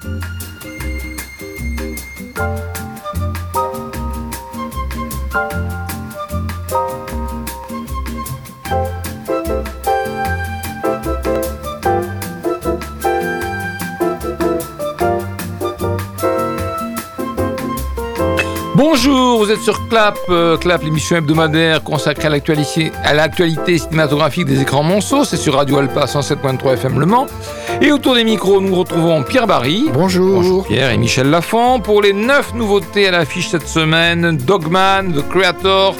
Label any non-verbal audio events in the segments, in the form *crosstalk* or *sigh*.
Thank you. Bonjour, vous êtes sur Clap, euh, Clap, l'émission hebdomadaire consacrée à l'actualité, à l'actualité cinématographique des écrans Monceau. C'est sur Radio Alpa 107.3 FM Le Mans. Et autour des micros, nous retrouvons Pierre Barry. Bonjour. Bonjour Pierre et Michel Lafont pour les neuf nouveautés à l'affiche cette semaine. Dogman, The Creator.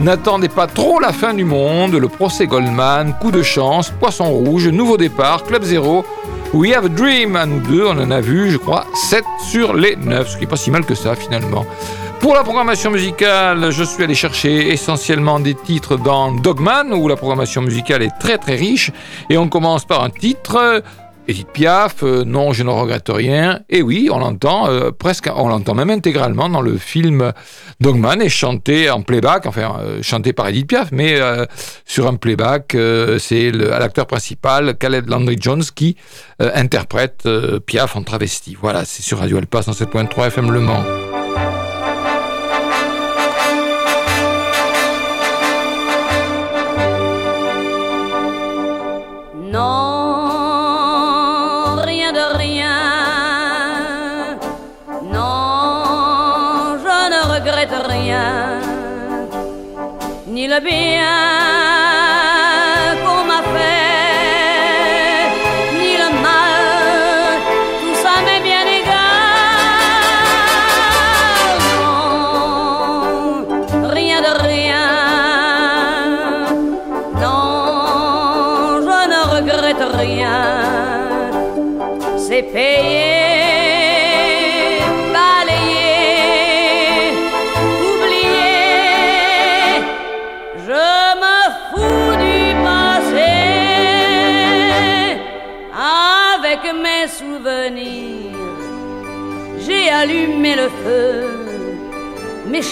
N'attendez pas trop la fin du monde, le procès Goldman, coup de chance, poisson rouge, nouveau départ, Club Zéro. We Have a Dream, à nous deux, on en a vu, je crois, 7 sur les 9, ce qui n'est pas si mal que ça finalement. Pour la programmation musicale, je suis allé chercher essentiellement des titres dans Dogman, où la programmation musicale est très très riche. Et on commence par un titre, Edith Piaf, euh, Non, je ne regrette rien. Et oui, on l'entend euh, presque, on l'entend même intégralement dans le film Dogman et chanté en playback, enfin euh, chanté par Edith Piaf, mais sur un playback, c'est l'acteur principal, Caleb Landry Jones, qui interprète Piaf en travesti. Voilà, c'est sur Radio Alpa 107.3 FM Le Mans. Le bien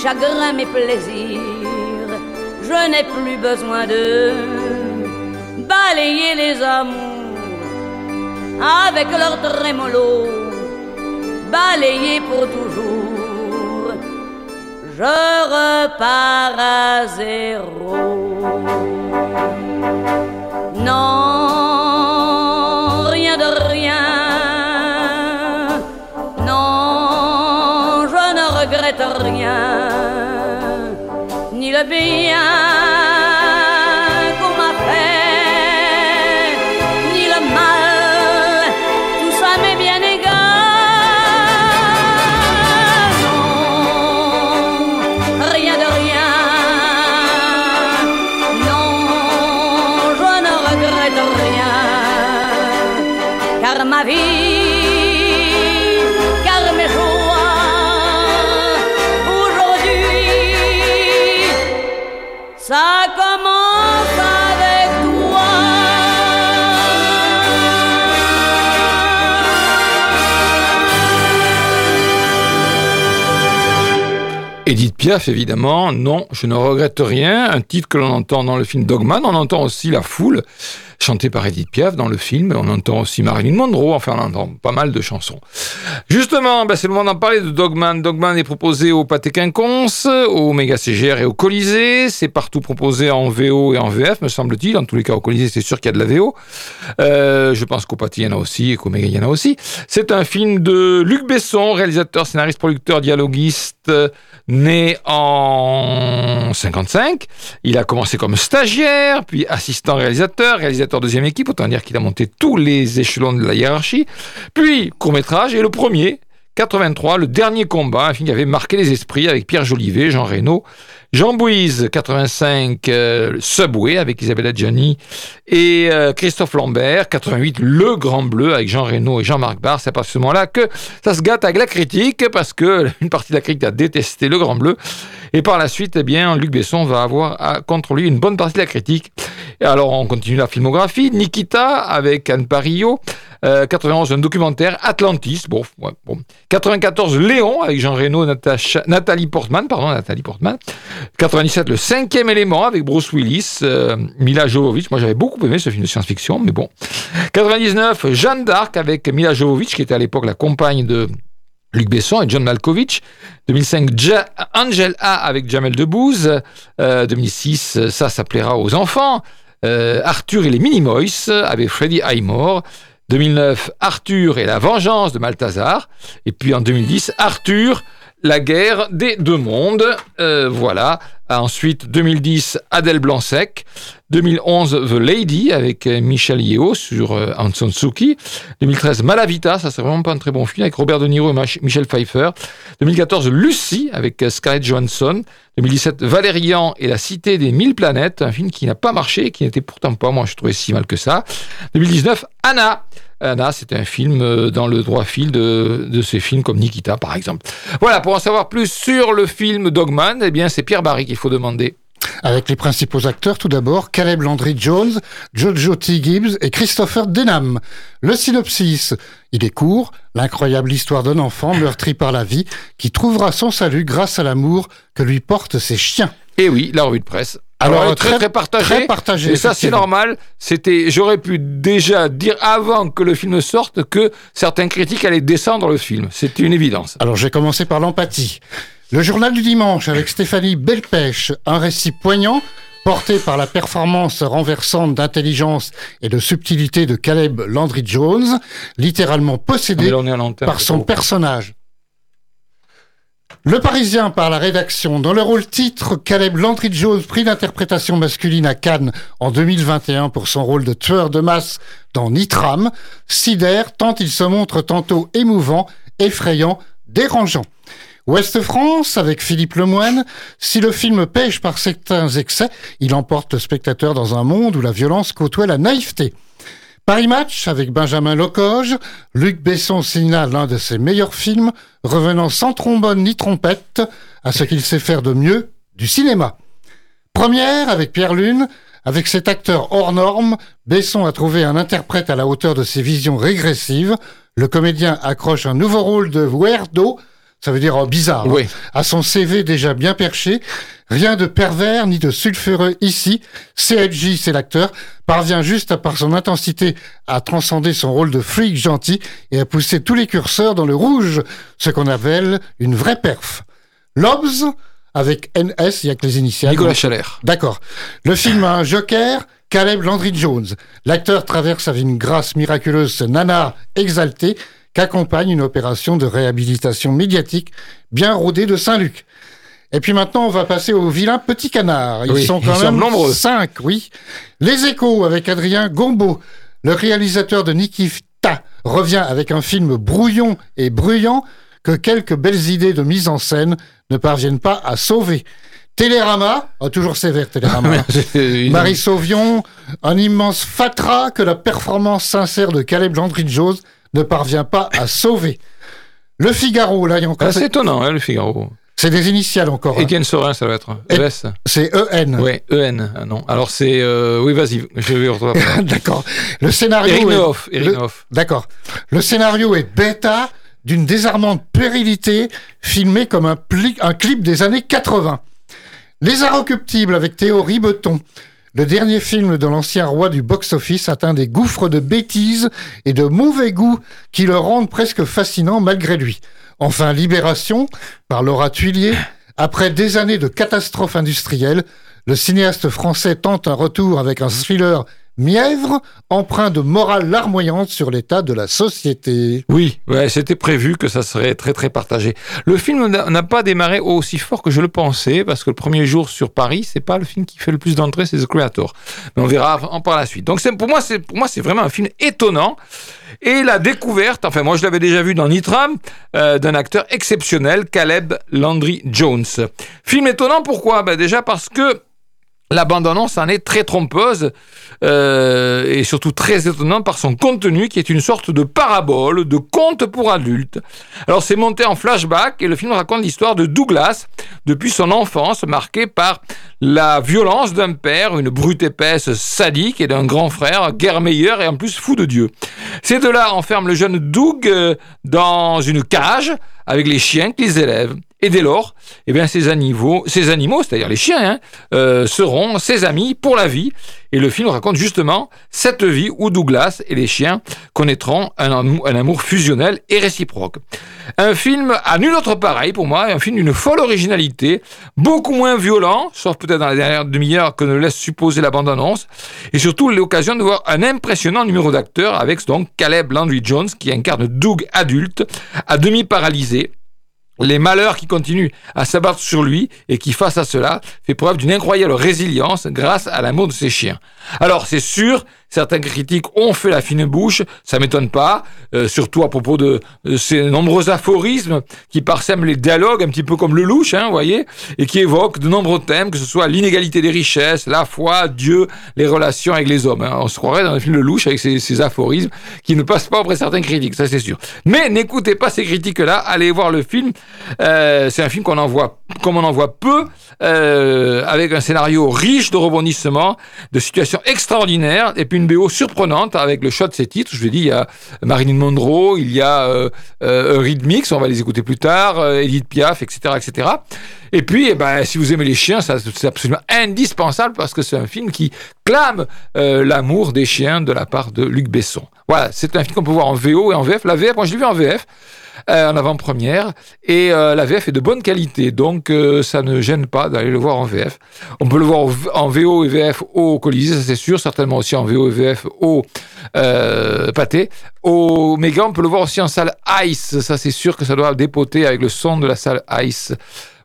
chagrins, mes plaisirs, je n'ai plus besoin de balayer les amours avec leur trémolo, balayer pour toujours. Je repars à zéro. Non, rien de rien. Rien, ni le bien qu'on Edith Piaf, évidemment, non, je ne regrette rien. Un titre que l'on entend dans le film Dogman, on entend aussi La Foule chanté par Edith Piaf dans le film. On entend aussi Marilyn Monroe, enfin on entend pas mal de chansons. Justement, ben, c'est le moment d'en parler de Dogman. Dogman est proposé au Pâté Quinconce, au Méga CGR et au Colisée. C'est partout proposé en VO et en VF, me semble-t-il. En tous les cas, au Colisée, c'est sûr qu'il y a de la VO. Euh, je pense qu'au Pâté, il y en a aussi et qu'au Méga, il y en a aussi. C'est un film de Luc Besson, réalisateur, scénariste, producteur, dialoguiste, né en 55. Il a commencé comme stagiaire, puis assistant réalisateur, réalisateur deuxième équipe, autant dire qu'il a monté tous les échelons de la hiérarchie. Puis, court-métrage, et le premier, 83, le dernier combat, un film qui avait marqué les esprits avec Pierre Jolivet, Jean Reno, Jean Bouise, 85, euh, Subway avec Isabelle Adjani et euh, Christophe Lambert, 88, Le Grand Bleu avec Jean Reno et Jean-Marc Barr. C'est à ce moment-là que ça se gâte avec la critique parce que *laughs* une partie de la critique a détesté Le Grand Bleu. Et par la suite, eh bien, Luc Besson va avoir contre lui une bonne partie de la critique. Alors, on continue la filmographie. Nikita avec Anne Parillo. 91, euh, un documentaire, Atlantis, bon, bon. 94, Léon, avec Jean Reno, Nathalie Portman, pardon, Nathalie Portman. 97, Le cinquième élément avec Bruce Willis, euh, Mila Jovovich. Moi, j'avais beaucoup aimé ce film de science-fiction, mais bon. 99, Jeanne d'Arc avec Mila Jovovich, qui était à l'époque la compagne de Luc Besson et John Malkovich. 2005, Angel A avec Jamel Debbouze. 2006, ça, ça plaira aux enfants. Arthur et les Minimoys avec Freddie Highmore. 2009, Arthur et la vengeance de Malthazar. Et puis en 2010, Arthur, la guerre des deux mondes. Euh, voilà. Ensuite, 2010, Adèle Blanc-Sec. 2011, The Lady avec euh, Michel Yeo sur euh, Anson Suki. 2013, Malavita, ça c'est vraiment pas un très bon film avec Robert De Niro et Michel Pfeiffer. 2014, Lucie avec Scarlett Johansson. 2017, Valérian et la cité des mille planètes, un film qui n'a pas marché, qui n'était pourtant pas, moi je trouvais si mal que ça. 2019, Anna Anna, c'est un film euh, dans le droit fil de, de ces films comme Nikita, par exemple. Voilà, pour en savoir plus sur le film Dogman, eh bien, c'est Pierre Barry qu'il faut demander. Avec les principaux acteurs, tout d'abord, Caleb Landry Jones, Jojo T. Gibbs et Christopher Denham. Le synopsis. Il est court, l'incroyable histoire d'un enfant meurtri par la vie qui trouvera son salut grâce à l'amour que lui portent ses chiens. Et eh oui, la revue de presse. Alors, très, très, partagé. partagé. Et ça, c'est normal. C'était, j'aurais pu déjà dire avant que le film sorte que certains critiques allaient descendre le film. C'est une évidence. Alors, j'ai commencé par l'empathie. Le journal du dimanche avec Stéphanie Belpêche, un récit poignant porté par la performance renversante d'intelligence et de subtilité de Caleb Landry Jones, littéralement possédé par son personnage. Le Parisien par la rédaction, dans le rôle titre, Caleb Landry Jones, prix d'interprétation masculine à Cannes en 2021 pour son rôle de tueur de masse dans Nitram, sidère tant il se montre tantôt émouvant, effrayant, dérangeant. Ouest France, avec Philippe Lemoine, si le film pêche par certains excès, il emporte le spectateur dans un monde où la violence côtoie la naïveté. Paris Match avec Benjamin Locoge, Luc Besson signale l'un de ses meilleurs films, revenant sans trombone ni trompette à ce qu'il sait faire de mieux, du cinéma. Première avec Pierre Lune, avec cet acteur hors norme, Besson a trouvé un interprète à la hauteur de ses visions régressives. Le comédien accroche un nouveau rôle de weirdo ça veut dire oh, bizarre, hein. à son CV déjà bien perché. Rien de pervers ni de sulfureux ici. CLJ, c'est l'acteur, parvient juste à par son intensité à transcender son rôle de freak gentil et à pousser tous les curseurs dans le rouge, ce qu'on appelle une vraie perf. Lobs, avec NS, il y a que les initiales. Nicolas Chalère. D'accord. Le film a un joker, Caleb Landry Jones. L'acteur traverse avec une grâce miraculeuse ce nanar exalté qu'accompagne une opération de réhabilitation médiatique bien rodée de Saint-Luc. Et puis maintenant, on va passer aux vilains petits canards. Ils sont quand même nombreux. cinq, oui. Les échos avec Adrien Gombeau. Le réalisateur de Nikita revient avec un film brouillon et bruyant que quelques belles idées de mise en scène ne parviennent pas à sauver. Télérama, oh, toujours sévère Télérama. *laughs* Marie Sauvion, un immense fatras que la performance sincère de Caleb Landry-Jones ne parvient pas à sauver. Le Figaro, là, il y a encore. Ah, c'est étonnant, hein, le Figaro. C'est des initiales encore. Etienne hein. Sorin, ça va être. ES. C'est EN. Oui, EN. Ah, non. Alors c'est. Euh, oui, vas-y, je vais retrouver. *laughs* D'accord. Le scénario. Est... D'accord. Le scénario est bêta d'une désarmante périlité filmée comme un, un clip des années 80. Les Inrecuptibles avec Théo Ribeton le dernier film de l'ancien roi du box-office atteint des gouffres de bêtises et de mauvais goût qui le rendent presque fascinant malgré lui. Enfin, Libération, par Laura Tuillier, après des années de catastrophes industrielles, le cinéaste français tente un retour avec un thriller mièvre, empreint de morale larmoyante sur l'état de la société. Oui, ouais, c'était prévu que ça serait très très partagé. Le film n'a pas démarré aussi fort que je le pensais, parce que le premier jour sur Paris, c'est pas le film qui fait le plus d'entrées, c'est The Creator. Mais on verra en par la suite. Donc pour moi, c'est vraiment un film étonnant. Et la découverte, enfin moi je l'avais déjà vu dans Nitram, euh, d'un acteur exceptionnel, Caleb Landry Jones. Film étonnant pourquoi? Ben Déjà parce que la bande-annonce en est très trompeuse euh, et surtout très étonnante par son contenu qui est une sorte de parabole, de conte pour adultes. Alors c'est monté en flashback et le film raconte l'histoire de Douglas depuis son enfance marquée par la violence d'un père, une brute épaisse sadique et d'un grand frère, guerre meilleur et en plus fou de Dieu. Ces deux-là enferment le jeune Doug euh, dans une cage avec les chiens qui les élèvent. Et dès lors, eh bien, ces animaux, ces animaux c'est-à-dire les chiens, hein, euh, seront ses amis pour la vie. Et le film raconte justement cette vie où Douglas et les chiens connaîtront un, amour fusionnel et réciproque. Un film à nul autre pareil pour moi, un film d'une folle originalité, beaucoup moins violent, sauf peut-être dans la dernière demi-heure que ne laisse supposer la bande-annonce, et surtout l'occasion de voir un impressionnant numéro d'acteurs avec donc Caleb Landry Jones qui incarne Doug adulte, à demi paralysé, les malheurs qui continuent à s'abattre sur lui et qui, face à cela, fait preuve d'une incroyable résilience grâce à l'amour de ses chiens. Alors, c'est sûr, certains critiques ont fait la fine bouche, ça m'étonne pas, euh, surtout à propos de, ces nombreux aphorismes qui parsèment les dialogues, un petit peu comme le louche, hein, voyez, et qui évoquent de nombreux thèmes, que ce soit l'inégalité des richesses, la foi, Dieu, les relations avec les hommes. Hein. On se croirait dans un film de louche avec ces, ces aphorismes qui ne passent pas auprès de certains critiques, ça c'est sûr. Mais n'écoutez pas ces critiques-là, allez voir le film. Euh, c'est un film qu'on en voit, comme on en voit peu, euh, avec un scénario riche de rebondissements, de situations extraordinaires, et puis une BO surprenante avec le choix de ses titres. Je vous ai dit, il y a Marilyn Monroe, il y a euh, euh, Rhythmix, on va les écouter plus tard, euh, Edith Piaf, etc., etc. Et puis, eh ben, si vous aimez les chiens, c'est absolument indispensable parce que c'est un film qui clame euh, l'amour des chiens de la part de Luc Besson. Voilà, c'est un film qu'on peut voir en VO et en VF. La VF, moi je l'ai vu en VF. Euh, en avant-première. Et euh, la VF est de bonne qualité, donc euh, ça ne gêne pas d'aller le voir en VF. On peut le voir en VO et VF au Colisée, ça c'est sûr, certainement aussi en VO et VF au Pâté. Au Méga, on peut le voir aussi en salle Ice, ça c'est sûr que ça doit dépoter avec le son de la salle Ice.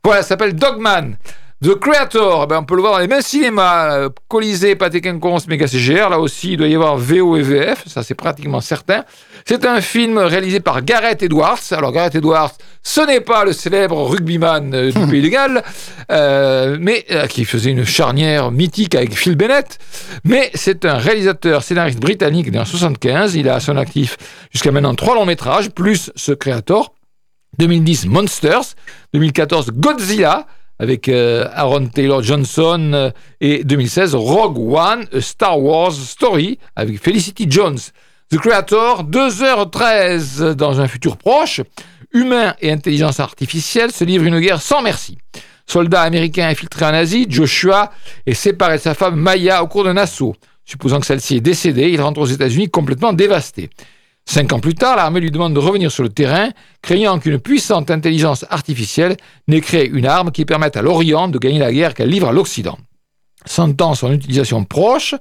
Voilà, ça s'appelle Dogman. The Creator, ben on peut le voir dans les mêmes cinémas, Colisée, Pathé Quinconce, Méga CGR, là aussi il doit y avoir VO et VF, ça c'est pratiquement certain. C'est un film réalisé par Gareth Edwards. Alors Gareth Edwards, ce n'est pas le célèbre rugbyman euh, du *laughs* Pays de Galles, euh, mais euh, qui faisait une charnière mythique avec Phil Bennett, mais c'est un réalisateur scénariste britannique né en 75. Il a à son actif jusqu'à maintenant trois longs métrages, plus ce Creator. 2010 Monsters, 2014 Godzilla, avec euh, Aaron Taylor Johnson euh, et 2016 Rogue One, A Star Wars Story avec Felicity Jones. The Creator, 2h13 dans un futur proche, humains et intelligence artificielle se livrent une guerre sans merci. Soldat américain infiltré en Asie, Joshua est séparé de sa femme Maya au cours d'un assaut. Supposant que celle-ci est décédée, il rentre aux États-Unis complètement dévasté. Cinq ans plus tard, l'armée lui demande de revenir sur le terrain, craignant qu'une puissante intelligence artificielle n'ait créé une arme qui permette à l'Orient de gagner la guerre qu'elle livre à l'Occident. Sentant son utilisation proche,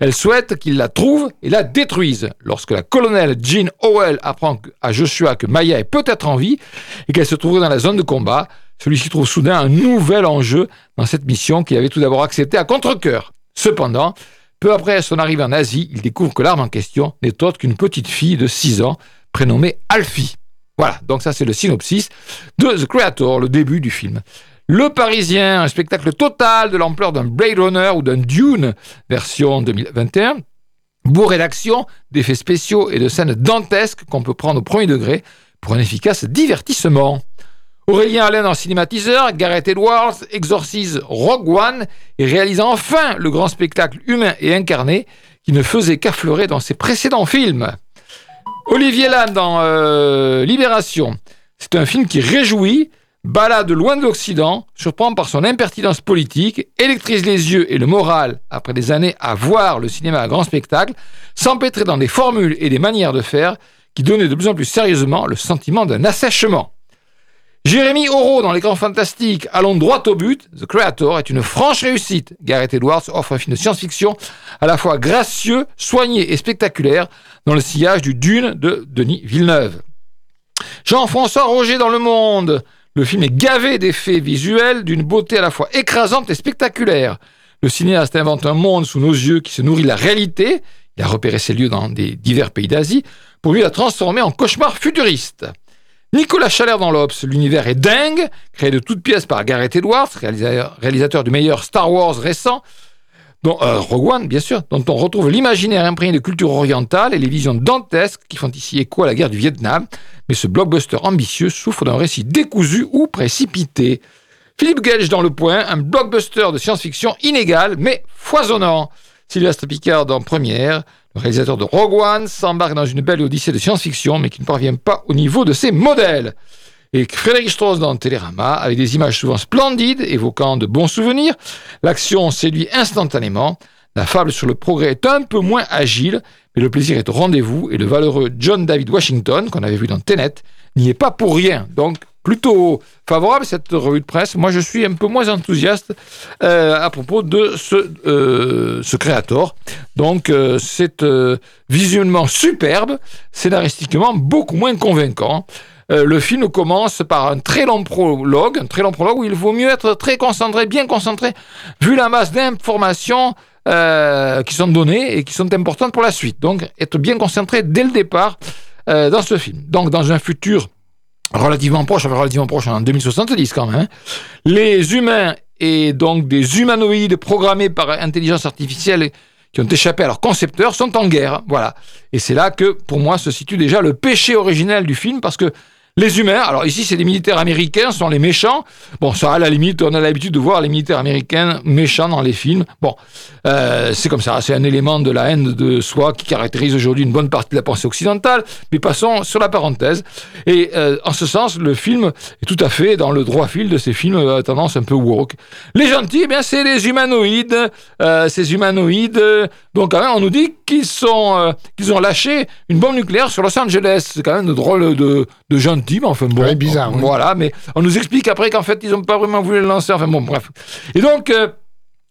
elle souhaite qu'il la trouve et la détruise. Lorsque la colonelle Jean Howell apprend à Joshua que Maya est peut-être en vie et qu'elle se trouverait dans la zone de combat, celui-ci trouve soudain un nouvel enjeu dans cette mission qu'il avait tout d'abord acceptée à contre-coeur. Cependant, peu après son arrivée en Asie, il découvre que l'arme en question n'est autre qu'une petite fille de 6 ans prénommée Alfie. Voilà, donc ça c'est le synopsis de The Creator, le début du film. Le Parisien, un spectacle total de l'ampleur d'un Blade Runner ou d'un Dune version 2021, bourré d'actions, d'effets spéciaux et de scènes dantesques qu'on peut prendre au premier degré pour un efficace divertissement. Aurélien Allen en cinématiseur, Gareth Edwards exorcise Rogue One et réalise enfin le grand spectacle humain et incarné qui ne faisait qu'affleurer dans ses précédents films. Olivier Lannes dans euh, Libération. C'est un film qui réjouit, balade loin de l'Occident, surprend par son impertinence politique, électrise les yeux et le moral après des années à voir le cinéma à grand spectacle, s'empêtrer dans des formules et des manières de faire qui donnaient de plus en plus sérieusement le sentiment d'un assèchement. Jérémy Oro dans l'écran fantastique, allons droit au but. The Creator est une franche réussite. Gareth Edwards offre un film de science-fiction à la fois gracieux, soigné et spectaculaire dans le sillage du Dune de Denis Villeneuve. Jean-François Roger dans Le Monde. Le film est gavé d'effets visuels d'une beauté à la fois écrasante et spectaculaire. Le cinéaste invente un monde sous nos yeux qui se nourrit de la réalité. Il a repéré ces lieux dans des divers pays d'Asie pour mieux la transformer en cauchemar futuriste. Nicolas Chalère dans l'Obs, l'univers est dingue, créé de toutes pièces par Gareth Edwards, réalisateur, du meilleur Star Wars récent, dont, euh, Rogue One bien sûr, dont on retrouve l'imaginaire imprégné de culture orientale et les visions dantesques qui font ici écho à la guerre du Vietnam, mais ce blockbuster ambitieux souffre d'un récit décousu ou précipité. Philippe Gage dans Le Point, un blockbuster de science-fiction inégal mais foisonnant. Sylvestre Picard en première, le réalisateur de Rogue One s'embarque dans une belle odyssée de science-fiction, mais qui ne parvient pas au niveau de ses modèles. et Frédéric Strauss dans Télérama, avec des images souvent splendides, évoquant de bons souvenirs. L'action séduit instantanément. La fable sur le progrès est un peu moins agile, mais le plaisir est au rendez-vous, et le valeureux John David Washington, qu'on avait vu dans Tenet, n'y est pas pour rien. Donc, plutôt favorable cette revue de presse. Moi, je suis un peu moins enthousiaste euh, à propos de ce, euh, Creator. Donc, euh, c'est visuellement superbe, scénaristiquement beaucoup moins convaincant. le film commence par un très long prologue, un très long prologue où il vaut mieux être très concentré, bien concentré, vu la masse d'informations qui sont données et qui sont importantes pour la suite. Donc, être bien concentré dès le départ dans ce film. Donc, dans un futur relativement proche, relativement proche en 2070 quand même, hein. les humains et donc des humanoïdes programmés par intelligence artificielle qui ont échappé à leurs concepteurs sont en guerre. Voilà. Et c'est là que, pour moi, se situe déjà le péché originel du film, parce que les humains, alors ici c'est des militaires américains, sont les méchants. Bon, ça à la limite, on a l'habitude de voir les militaires américains méchants dans les films. Bon, euh, c'est comme ça, c'est un élément de la haine de soi qui caractérise aujourd'hui une bonne partie de la pensée occidentale. Mais passons sur la parenthèse. Et euh, en ce sens, le film est tout à fait dans le droit fil de ces films à tendance un peu woke. Les gentils, eh bien c'est les humanoïdes. Euh, ces humanoïdes, donc quand même, on nous dit qu'ils sont, qu'ils ont lâché une bombe nucléaire sur Los Angeles. C'est quand même de drôle de, de gentils enfin bon. bizarre. Voilà, mais on nous explique après qu'en fait, ils n'ont pas vraiment voulu le lancer. Enfin bon, bref. Et donc, euh,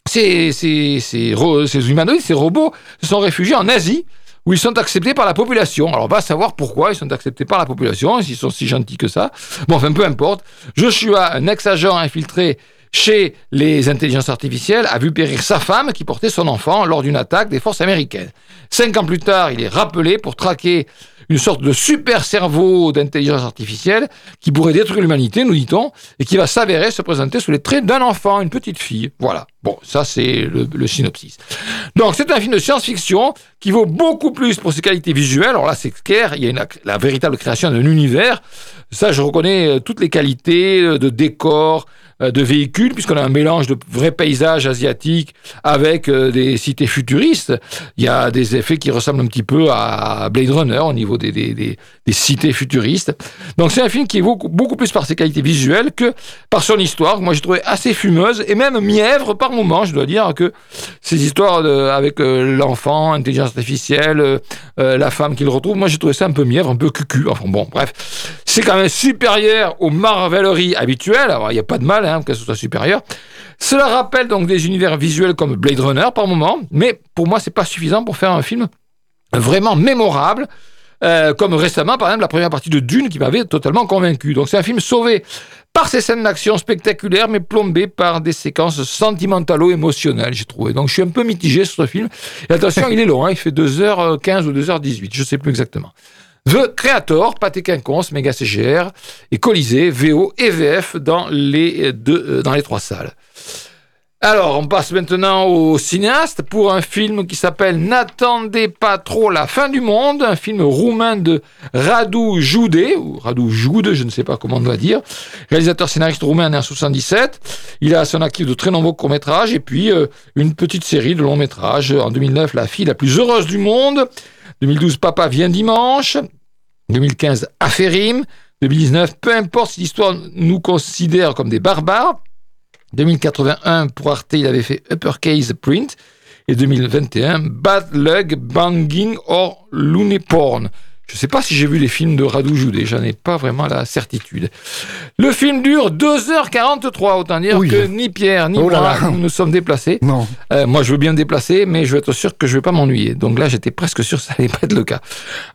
ces, ces, ces, ces, humanoïdes, ces robots, se sont réfugiés en Asie, où ils sont acceptés par la population. Alors, on va savoir pourquoi ils sont acceptés par la population, s'ils sont si gentils que ça. Bon, enfin, peu importe. Joshua, un ex-agent infiltré chez les intelligences artificielles, a vu périr sa femme qui portait son enfant lors d'une attaque des forces américaines. Cinq ans plus tard, il est rappelé pour traquer une sorte de super cerveau d'intelligence artificielle qui pourrait détruire l'humanité, nous dit-on, et qui va s'avérer se présenter sous les traits d'un enfant, une petite fille. Voilà. Bon, ça c'est le, synopsis. Donc c'est un film de science-fiction qui vaut beaucoup plus pour ses qualités visuelles. Alors là c'est clair, il y a la véritable création d'un univers. Ça je reconnais euh, toutes les qualités euh, de décor, de véhicules, puisqu'on a un mélange de vrais paysages asiatiques avec euh, des cités futuristes. Il y a des effets qui ressemblent un petit peu à Blade Runner au niveau des, des, cités futuristes. Donc c'est un film qui est beaucoup, beaucoup, plus par ses qualités visuelles que par son histoire, moi j'ai trouvé assez fumeuse et même mièvre par moments. Je dois dire que ces histoires avec euh, l'enfant, intelligence artificielle, la femme qu'il retrouve, moi j'ai trouvé ça un peu mièvre, un peu cucu. Enfin bon, bref, c'est quand même supérieur aux marveleries habituelles. Alors il n'y a pas de mal Hein, que ce soit supérieur. Cela rappelle donc des univers visuels comme Blade Runner par moment, mais pour moi, c'est pas suffisant pour faire un film vraiment mémorable. Euh, comme récemment, par exemple, la première partie de Dune qui m'avait totalement convaincu. Donc c'est un film sauvé par ses scènes d'action spectaculaires, mais plombé par des séquences sentimentalo-émotionnelles, j'ai trouvé. Donc je suis un peu mitigé sur ce film. Et attention, il est long, hein, il fait 2h15 ou 2h18, je sais plus exactement. The Creator, Pathé Quinconce, Méga CGR et Colisée, VO et VF dans les, deux, euh, dans les trois salles. Alors, on passe maintenant au cinéaste pour un film qui s'appelle N'attendez pas trop la fin du monde, un film roumain de Radu Jude, ou Radu Jude, je ne sais pas comment on doit dire, réalisateur scénariste roumain né en 77. Il a son actif de très nombreux courts-métrages et puis euh, une petite série de longs-métrages. En 2009, La fille la plus heureuse du monde. 2012, Papa vient dimanche. 2015, Aférim. 2019, peu importe si l'histoire nous considère comme des barbares. 2081, pour Arte, il avait fait Uppercase Print. Et 2021, Bad Lug, Banging or Looney Porn. Je ne sais pas si j'ai vu les films de Radu Jude, j'en ai pas vraiment la certitude. Le film dure 2h43, autant dire que ni Pierre ni oh moi nous nous sommes déplacés. Non. Euh, moi je veux bien me déplacer, mais je veux être sûr que je ne vais pas m'ennuyer. Donc là j'étais presque sûr que ça n'allait pas être le cas.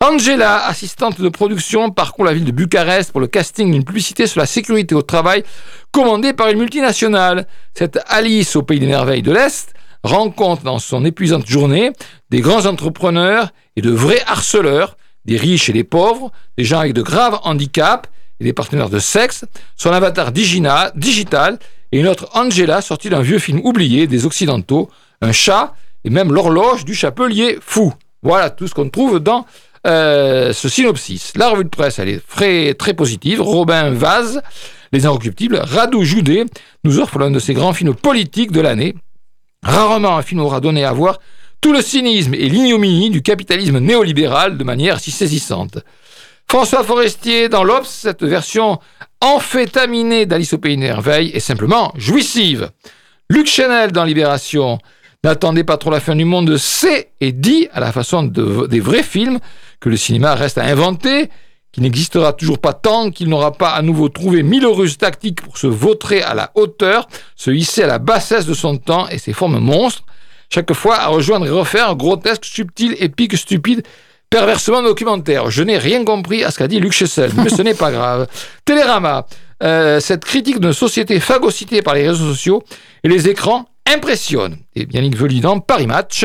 Angela, assistante de production, parcourt la ville de Bucarest pour le casting d'une publicité sur la sécurité au travail commandée par une multinationale. Cette Alice au pays des merveilles de l'Est rencontre dans son épuisante journée des grands entrepreneurs et de vrais harceleurs des riches et des pauvres, des gens avec de graves handicaps et des partenaires de sexe, son avatar digital et une autre Angela sortie d'un vieux film oublié des Occidentaux, un chat et même l'horloge du chapelier fou. Voilà tout ce qu'on trouve dans euh, ce synopsis. La revue de presse, elle est très, positive. Robin Vaz, Les Inrecuptibles, Radou Judet nous offre l'un de ses grands films politiques de l'année. Rarement un film aura donné à voir tout le cynisme et l'ignominie du capitalisme néolibéral de manière si saisissante. François Forestier dans l'Obs, cette version amphétaminée d'Alice au Pays des Merveilles est simplement jouissive. Luc Chanel dans Libération, N'attendez pas trop la fin du monde, c'est et dit, à la façon des vrais films, que le cinéma reste à inventer, qu'il n'existera toujours pas tant qu'il n'aura pas à nouveau trouvé mille ruses tactiques pour se vautrer à la hauteur, se hisser à la bassesse de son temps et ses formes monstres, chaque fois à rejoindre et refaire grotesque, subtil, épique, stupide, perversement documentaire. Je n'ai rien compris à ce qu'a dit Luc Chessel, mais ce n'est pas *laughs* grave. Télérama, euh, cette critique d'une société phagocytée par les réseaux sociaux et les écrans impressionne. Et Yannick Vely dans Paris Match,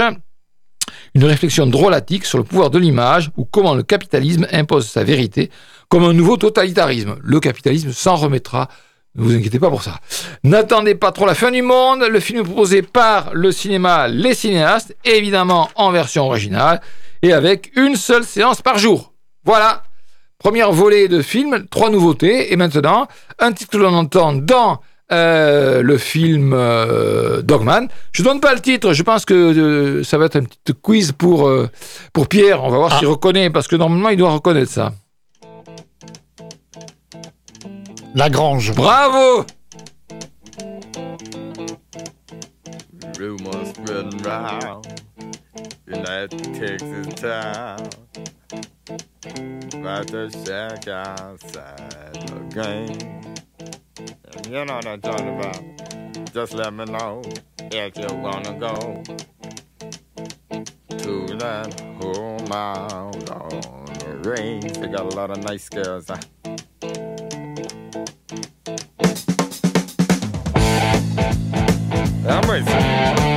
une réflexion drôlatique sur le pouvoir de l'image ou comment le capitalisme impose sa vérité comme un nouveau totalitarisme. Le capitalisme s'en remettra. Ne vous inquiétez pas pour ça. N'attendez pas trop la fin du monde. Le film est proposé par le cinéma Les Cinéastes, évidemment en version originale et avec une seule séance par jour. Voilà. Première volée de film, trois nouveautés. Et maintenant, un titre que l'on entend dans euh, le film euh, Dogman. Je donne pas le titre, je pense que euh, ça va être un petit quiz pour, pour Pierre. On va voir ah. s'il reconnaît, parce que normalement il doit reconnaître ça. La Grange. Bravo You know what I'm talking about. Just let me know if you wanna go to that whole mile on the range. They got a lot of nice girls. Huh? Ah, mas.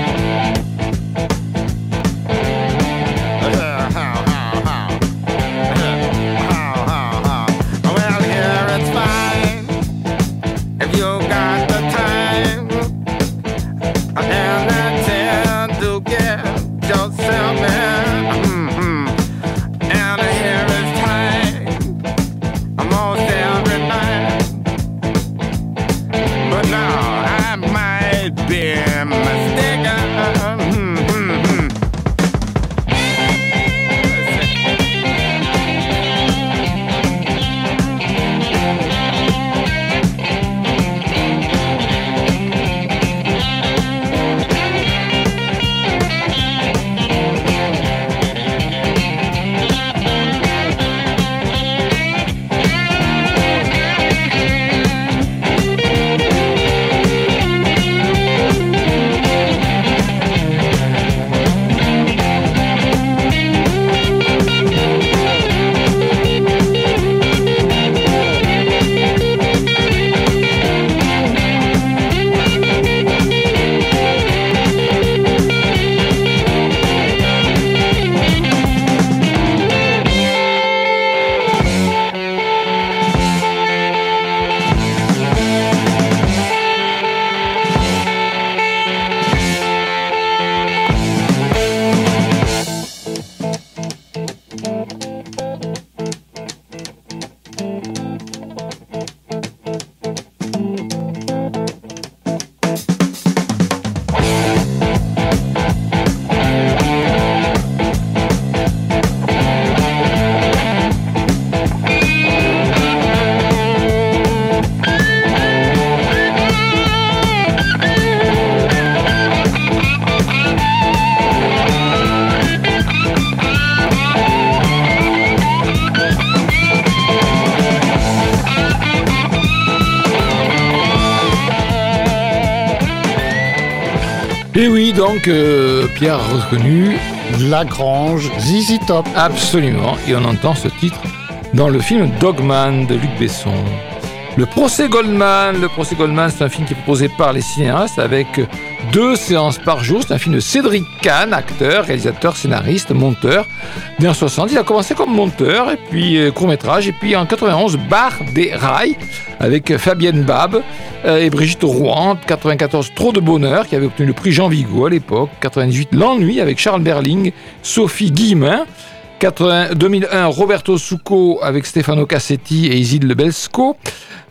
I'm racing. donc euh, Pierre a reconnu Lagrange, Zizi Top. Absolument, et on entend ce titre dans le film Dogman de Luc Besson. Le procès Goldman, le procès Goldman, c'est un film qui est proposé par les cinéastes avec deux séances par jour. C'est un film de Cédric Kahn, acteur, réalisateur, scénariste, monteur. Né 60, il a commencé comme monteur puis euh, court métrage et puis en 91 Bar des Rails avec Fabienne Bab euh, et Brigitte Rouen. 94 Trop de bonheur qui avait obtenu le prix Jean Vigo à l'époque. 98 L'ennui avec Charles Berling, Sophie Guillemin. 2001 Roberto Succo avec Stefano Cassetti et Isidre Lebelsco.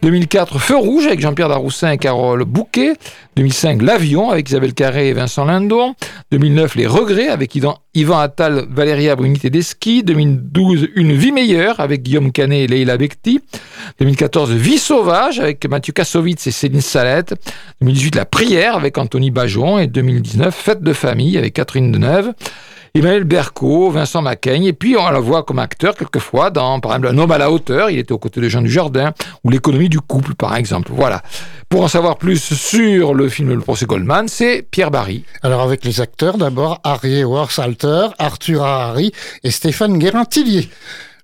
2004, Feu Rouge avec Jean-Pierre Daroussin et Carole Bouquet. 2005, L'Avion avec Isabelle Carré et Vincent Lindon. 2009, Les Regrets avec Yvan Attal, Valéria Bruni Tedeschi. 2012, Une vie meilleure avec Guillaume Canet et Leila Bekti. 2014, Vie sauvage avec Mathieu Kassovitz et Céline Salette. 2018, La prière avec Anthony Bajon. Et 2019, Fête de famille avec Catherine Deneuve. Emmanuel Berco, Vincent Macaigne, et puis on la voit comme acteur quelquefois dans, par exemple, Un homme à la hauteur, il était aux côtés de Jean Dujardin, ou L'économie du couple, par exemple. Voilà. Pour en savoir plus sur le film Le procès Goldman, c'est Pierre Barry. Alors avec les acteurs, d'abord Harry Warsalter, Arthur Harari et Stéphane Guérin-Tillier.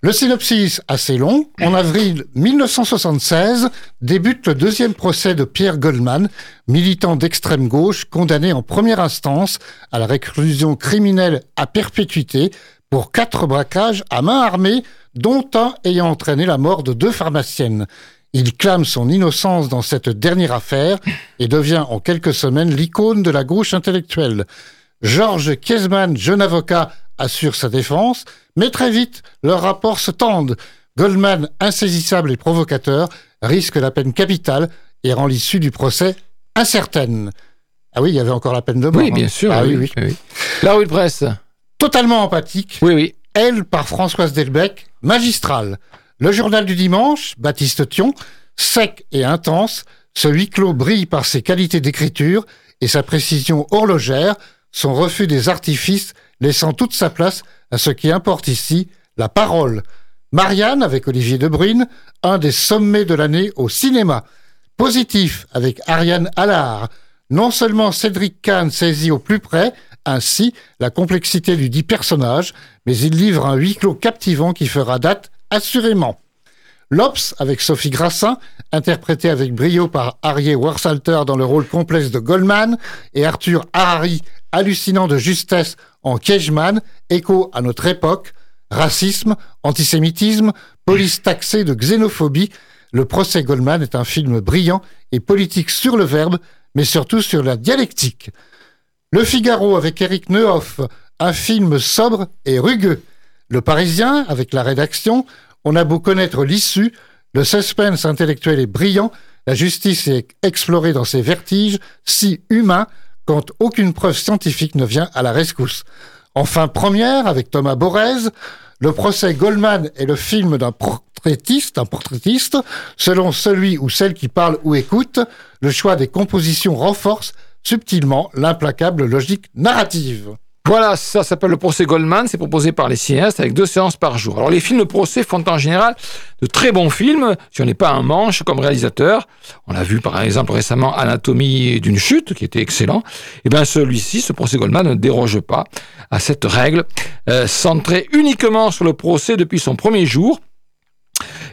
Le synopsis assez long. En avril 1976 débute le deuxième procès de Pierre Goldman, militant d'extrême gauche condamné en première instance à la réclusion criminelle à perpétuité pour quatre braquages à main armée, dont un ayant entraîné la mort de deux pharmaciennes. Il clame son innocence dans cette dernière affaire et devient en quelques semaines l'icône de la gauche intellectuelle. Georges Kiesman, jeune avocat, assure sa défense, mais très vite, leurs rapports se tendent. Goldman, insaisissable et provocateur, risque la peine capitale et rend l'issue du procès incertaine. Ah oui, il y avait encore la peine de mort. Oui, bien hein. sûr. Ah oui, oui, oui. La rue de presse. Totalement empathique. Oui, oui. Elle, par Françoise Delbecq, magistrale. Le journal du dimanche, Baptiste Thion, sec et intense, ce huis clos brille par ses qualités d'écriture et sa précision horlogère, son refus des artifices laissant toute sa place à ce qui importe ici, la parole. Marianne avec Olivier Debrune, un des sommets de l'année au cinéma. Positif avec Ariane Allard. Non seulement Cédric Kahn saisit au plus près, ainsi, la complexité du dit personnage, mais il livre un huis clos captivant qui fera date assurément. L'Obs avec Sophie Grassin, interprétée avec brio par Arié Warsalter dans le rôle complexe de Goldman, et Arthur Harari, hallucinant de justesse en Cageman, écho à notre époque, racisme, antisémitisme, police taxée de xénophobie. Le procès Goldman est un film brillant et politique sur le verbe, mais surtout sur la dialectique. Le Figaro avec Eric Neuhoff, un film sobre et rugueux. Le Parisien avec la rédaction, on a beau connaître l'issue, le suspense intellectuel est brillant, la justice est explorée dans ses vertiges, si humains, quand aucune preuve scientifique ne vient à la rescousse. Enfin, première, avec Thomas Borez, le procès Goldman est le film d'un portraitiste, un portraitiste, selon celui ou celle qui parle ou écoute, le choix des compositions renforce subtilement l'implacable logique narrative. Voilà, ça s'appelle le procès Goldman, c'est proposé par les cinéastes avec deux séances par jour. Alors les films de procès font en général de très bons films, si on n'est pas un manche comme réalisateur. On a vu par exemple récemment Anatomie d'une chute, qui était excellent. Et eh bien celui-ci, ce procès Goldman, ne déroge pas à cette règle, euh, centré uniquement sur le procès depuis son premier jour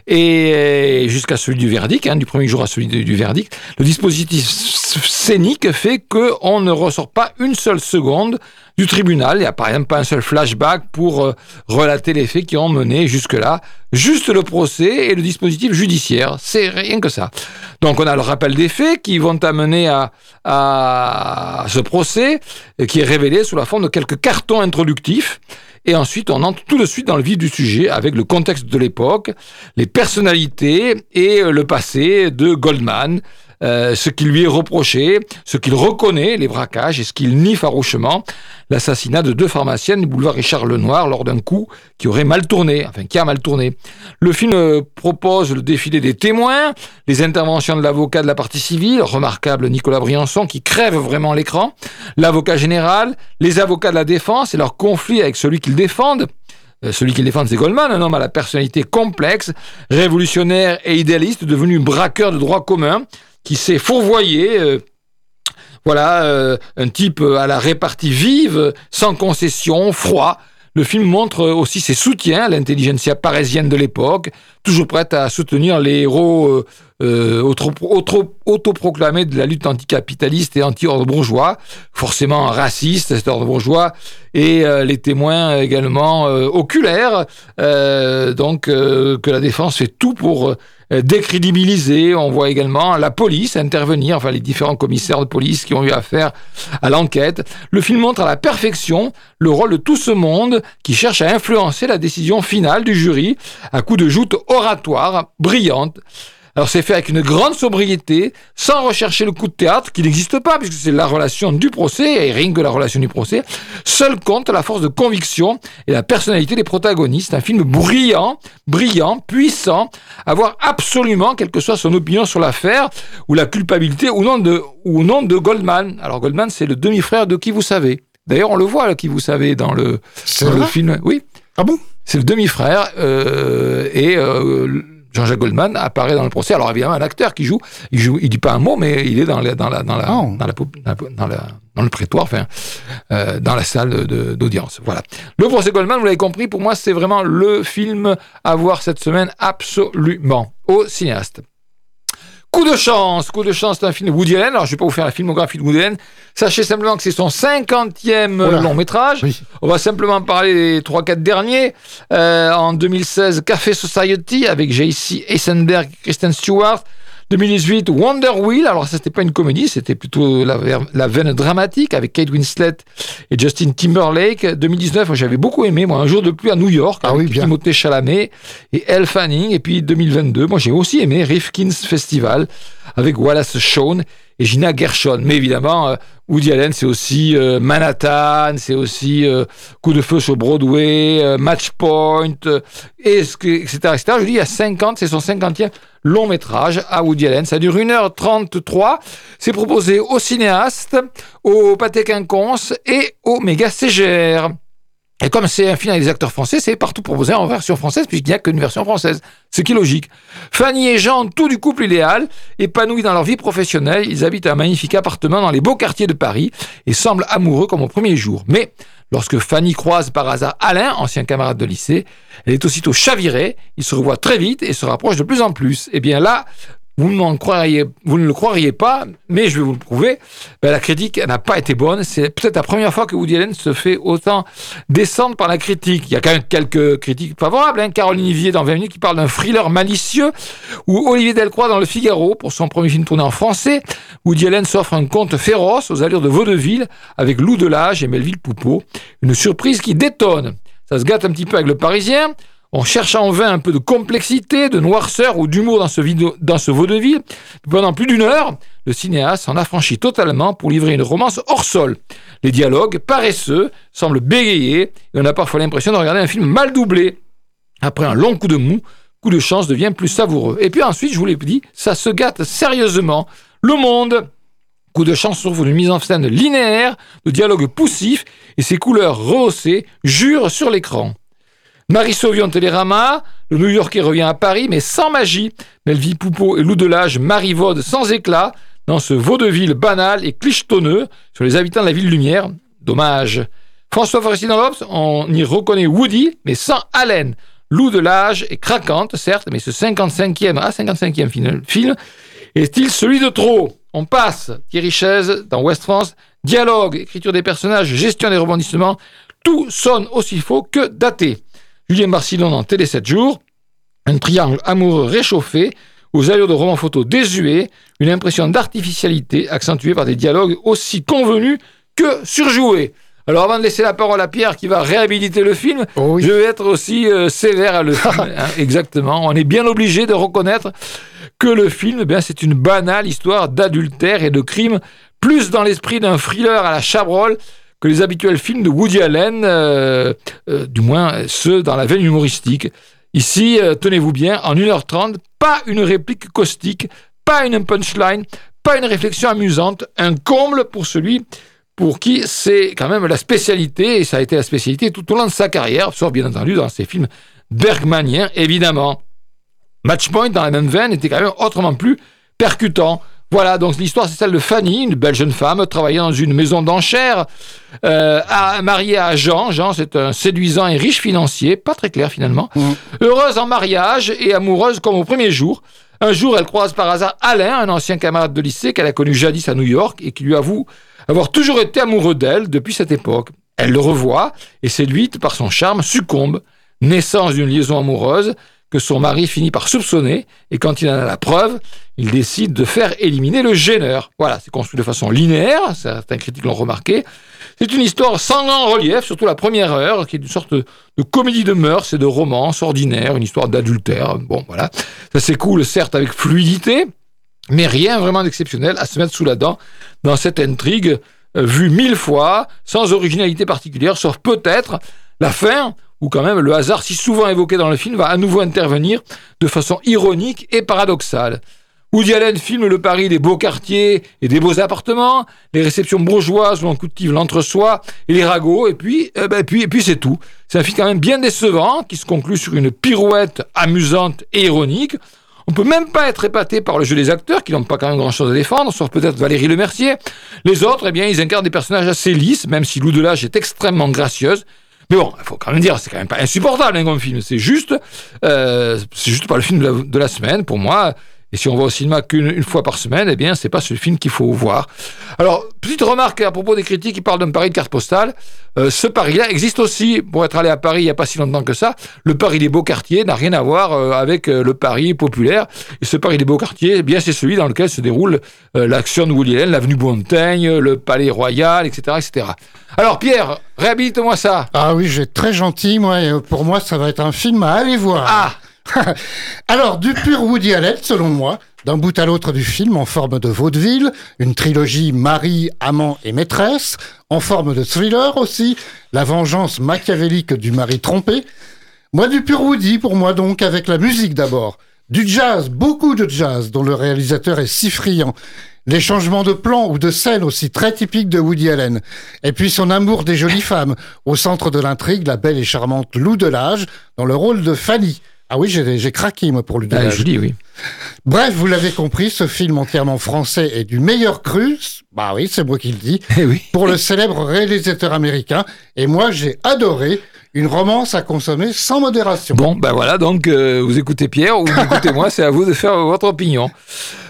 et jusqu'à celui du verdict, hein, du premier jour à celui du verdict, le dispositif scénique fait qu'on ne ressort pas une seule seconde du tribunal. Il n'y a par exemple pas un seul flashback pour euh, relater les faits qui ont mené jusque-là. Juste le procès et le dispositif judiciaire. C'est rien que ça. Donc on a le rappel des faits qui vont amener à, à ce procès qui est révélé sous la forme de quelques cartons introductifs. Et ensuite, on entre tout de suite dans le vif du sujet avec le contexte de l'époque, les personnalités et le passé de Goldman, euh, ce qui lui est reproché, ce qu'il reconnaît, les braquages, et ce qu'il nie farouchement, l'assassinat de deux pharmaciennes du boulevard Richard Lenoir lors d'un coup qui aurait mal tourné, enfin qui a mal tourné. Le film euh, propose le défilé des témoins, les interventions de l'avocat de la partie civile, remarquable Nicolas Briançon, qui crève vraiment l'écran, l'avocat général, les avocats de la défense et leur conflit avec celui qu'ils défendent, euh, celui qu'ils défendent, c'est Goldman, un homme à la personnalité complexe, révolutionnaire et idéaliste, devenu braqueur de droit commun, qui s'est fourvoyé. Euh, voilà, euh, un type à la répartie vive, sans concession, froid. Le film montre aussi ses soutiens à l'intelligentsia parisienne de l'époque, toujours prête à soutenir les héros euh, autoproclamés de la lutte anticapitaliste et anti-ordre bourgeois, forcément raciste, cet ordre bourgeois, et les témoins également oculaires, donc que la défense fait tout pour euh, décrédibilisé. On voit également la police intervenir, enfin les différents commissaires de police qui ont eu affaire à l'enquête. Le film montre à la perfection le rôle de tout ce monde qui cherche à influencer la décision finale du jury à coup de joutes oratoires brillantes. Alors c'est fait avec une grande sobriété, sans rechercher le coup de théâtre qui n'existe pas puisque c'est la relation du procès et rien que la relation du procès. Seul compte la force de conviction et la personnalité des protagonistes. Un film brillant, brillant, puissant, à voir absolument, quelle que soit son opinion sur l'affaire ou la culpabilité ou non de, ou non de Goldman. Alors Goldman c'est le demi-frère de qui vous savez. D'ailleurs on le voit là, qui vous savez dans le, dans le film. Oui. Ah bon? C'est le demi-frère euh, et euh, Jean-Jacques Goldman apparaît dans le procès. Alors évidemment, un acteur qui joue, il joue, il dit pas un mot, mais il est dans la, dans la, dans la, Oh. dans la, pou- dans la- dans la- dans le prétoire, enfin, euh, dans la salle d'audience. Voilà. Le procès Goldman, vous l'avez compris, pour moi, c'est vraiment le film à voir cette semaine, absolument, au cinéaste. Coup de chance, coup de chance, c'est un film de Woody Allen. Alors, je vais pas vous faire la filmographie de Woody Allen. Sachez simplement que c'est son 50e Oula. long métrage. Oui. On va simplement parler des 3-4 derniers. Euh, en 2016, Café Society avec J.C. Eisenberg et Kristen Stewart. 2018, Wonder Wheel. Alors, ça, c'était pas une comédie, c'était plutôt la, veine dramatique avec Kate Winslet et Justin Timberlake. 2019, moi, j'avais beaucoup aimé, moi, Un jour de pluie à New York Ah avec oui. Timothée Chalamet et Elle Fanning. Et puis 2022, moi, j'ai aussi aimé Rifkin's Festival avec Wallace Shawn et Gina Gershon. Mais évidemment, euh, Woody Allen, c'est aussi euh, Manhattan, c'est aussi euh, Coup de feu sur Broadway, euh, Match Point, et etc., etc. Je dis, il y a 50, c'est son 50e long métrage à Woody Allen. Ça dure 1h33. C'est proposé aux cinéastes, au Pathé Quinconce et au Méga CGR. Et comme c'est un film avec des acteurs français, c'est partout proposé en version française, puisqu'il n'y a qu'une version française. Ce qui est logique. Fanny et Jean, tout du couple idéal, épanouis dans leur vie professionnelle, ils habitent un magnifique appartement dans les beaux quartiers de Paris et semblent amoureux comme au premier jour. Mais lorsque Fanny croise par hasard Alain, ancien camarade de lycée, elle est aussitôt chavirée, ils se revoient très vite et se rapprochent de plus en plus. Et bien là, vous, croiriez, vous ne le croiriez pas, mais je vais vous le prouver. Ben, la critique n'a pas été bonne. C'est peut-être la première fois que Woody Allen se fait autant descendre par la critique. Il y a quand même quelques critiques favorables. Hein. Caroline Vivier dans 20 minutes qui parle d'un thriller malicieux, ou Olivier Delcroix dans Le Figaro pour son premier film tourné en français. Woody Allen s'offre un conte féroce aux allures de vaudeville avec Lou Delage et Melville Poupeau. Une surprise qui détonne. Ça se gâte un petit peu avec le Parisien. On cherche en vain un peu de complexité, de noirceur ou d'humour dans ce, dans vaudeville. Pendant plus d'une heure, le cinéaste s'en affranchit totalement pour livrer une romance hors sol. Les dialogues, paresseux, semblent bégayer et on a parfois l'impression de regarder un film mal doublé. Après un long coup de mou, coup de chance devient plus savoureux. Et puis ensuite, je vous l'ai dit, ça se gâte sérieusement. Le monde, coup de chance sur une mise en scène linéaire, de dialogue poussif et ses couleurs rehaussées jurent sur l'écran. Marie Sauvion Télérama, le New Yorkais revient à Paris, mais sans magie. Melville Poupeau et Lou Delage marivaude sans éclat dans ce vaudeville banal et clichetonneux sur les habitants de la ville lumière. Dommage. François Forestier dans on y reconnaît Woody, mais sans Allen. Lou Delage est craquante, certes, mais ce 55e, ah, 55e film, film est-il celui de trop? On passe. Thierry Chaise dans West France. Dialogue, écriture des personnages, gestion des rebondissements. Tout sonne aussi faux que daté. Julien Marcillon dans Télé 7 jours. Un triangle amoureux réchauffé, aux allures de roman photo désuet, une impression d'artificialité accentuée par des dialogues aussi convenus que surjoués. Alors avant de laisser la parole à Pierre qui va réhabiliter le film, Oh oui. je vais être aussi euh, sévère à le *laughs* film. hein, exactement. On est bien obligé de reconnaître que le film, eh bien, c'est une banale histoire d'adultère et de crime, plus dans l'esprit d'un thriller à la Chabrol que les habituels films de Woody Allen, euh, euh, du moins ceux dans la veine humoristique. Ici, euh, tenez-vous bien, en 1h30, pas une réplique caustique, pas une punchline, pas une réflexion amusante, un comble pour celui pour qui c'est quand même la spécialité, et ça a été la spécialité tout au long de sa carrière, sauf bien entendu dans ses films bergmaniens, évidemment. Matchpoint, dans la même veine, était quand même autrement plus percutant. Voilà, donc l'histoire, c'est celle de Fanny, une belle jeune femme travaillant dans une maison d'enchères, euh, à- mariée à Jean. Jean, c'est un séduisant et riche financier, pas très clair finalement. Heureuse en mariage et amoureuse comme au premier jour. Un jour, elle croise par hasard Alain, un ancien camarade de lycée qu'elle a connu jadis à New York et qui lui avoue avoir toujours été amoureux d'elle depuis cette époque. Elle le revoit et séduite par son charme succombe. Naissance d'une liaison amoureuse que son mari finit par soupçonner, et quand il en a la preuve, il décide de faire éliminer le gêneur. Voilà, c'est construit de façon linéaire, certains critiques l'ont remarqué. C'est une histoire sans grand relief, surtout la première heure, qui est une sorte de, comédie de mœurs et de romance ordinaire, une histoire d'adultère. Bon, voilà. Ça s'écoule certes avec fluidité, mais rien vraiment d'exceptionnel à se mettre sous la dent dans cette intrigue euh, vue mille fois, sans originalité particulière, sauf peut-être la fin, où quand même le hasard si souvent évoqué dans le film va à nouveau intervenir de façon ironique et paradoxale. Woody Allen filme le Paris des beaux quartiers et des beaux appartements, les réceptions bourgeoises où on cultive l'entre-soi et les ragots, et puis, eh ben, puis, et puis c'est tout. C'est un film quand même bien décevant, qui se conclut sur une pirouette amusante et ironique. On peut même pas être épaté par le jeu des acteurs, qui n'ont pas quand même grand-chose à défendre, sauf peut-être Valérie Lemercier. Les autres, eh bien, ils incarnent des personnages assez lisses, même si Lou Delage est extrêmement gracieuse. Mais bon, il faut quand même dire, c'est quand même pas insupportable un comme film. C'est juste, euh, c'est juste pas le film de la, semaine pour moi. Et si on va au cinéma qu'une fois par semaine, eh bien, c'est pas ce film qu'il faut voir. Alors, petite remarque à propos des critiques qui parlent d'un Paris de carte postale. Euh, ce Paris-là existe aussi. Pour être allé à Paris il n'y a pas si longtemps que ça, le Paris des beaux quartiers n'a rien à voir euh, avec euh, le Paris populaire. Et ce Paris des beaux quartiers, eh bien, c'est celui dans lequel se déroule l'action de Woody Allen, l'avenue Montaigne, le Palais Royal, etc., etc. Alors, Pierre, réhabilite-moi ça. Ah oui, j'ai très gentil. Moi, pour moi, ça va être un film à aller voir. Ah *laughs* Alors, du pur Woody Allen, selon moi, d'un bout à l'autre du film en forme de vaudeville, une trilogie mari, amant et maîtresse, en forme de thriller aussi, la vengeance machiavélique du mari trompé. Moi, du pur Woody, pour moi donc, avec la musique d'abord. Du jazz, beaucoup de jazz, dont le réalisateur est si friand. Les changements de plan ou de scène aussi très typiques de Woody Allen. Et puis son amour des jolies femmes. Au centre de l'intrigue, la belle et charmante Lou Delage, dans le rôle de Fanny. Ah oui, j'ai craqué, moi, pour le ah, je dis oui. Bref, vous l'avez compris, ce film entièrement français est du meilleur cru, bah oui, c'est moi qui le dis, eh oui. pour le célèbre réalisateur américain. Et moi, j'ai adoré une romance à consommer sans modération. Bon, ben voilà, donc euh, vous écoutez Pierre ou vous *laughs* écoutez moi, c'est à vous de faire votre opinion.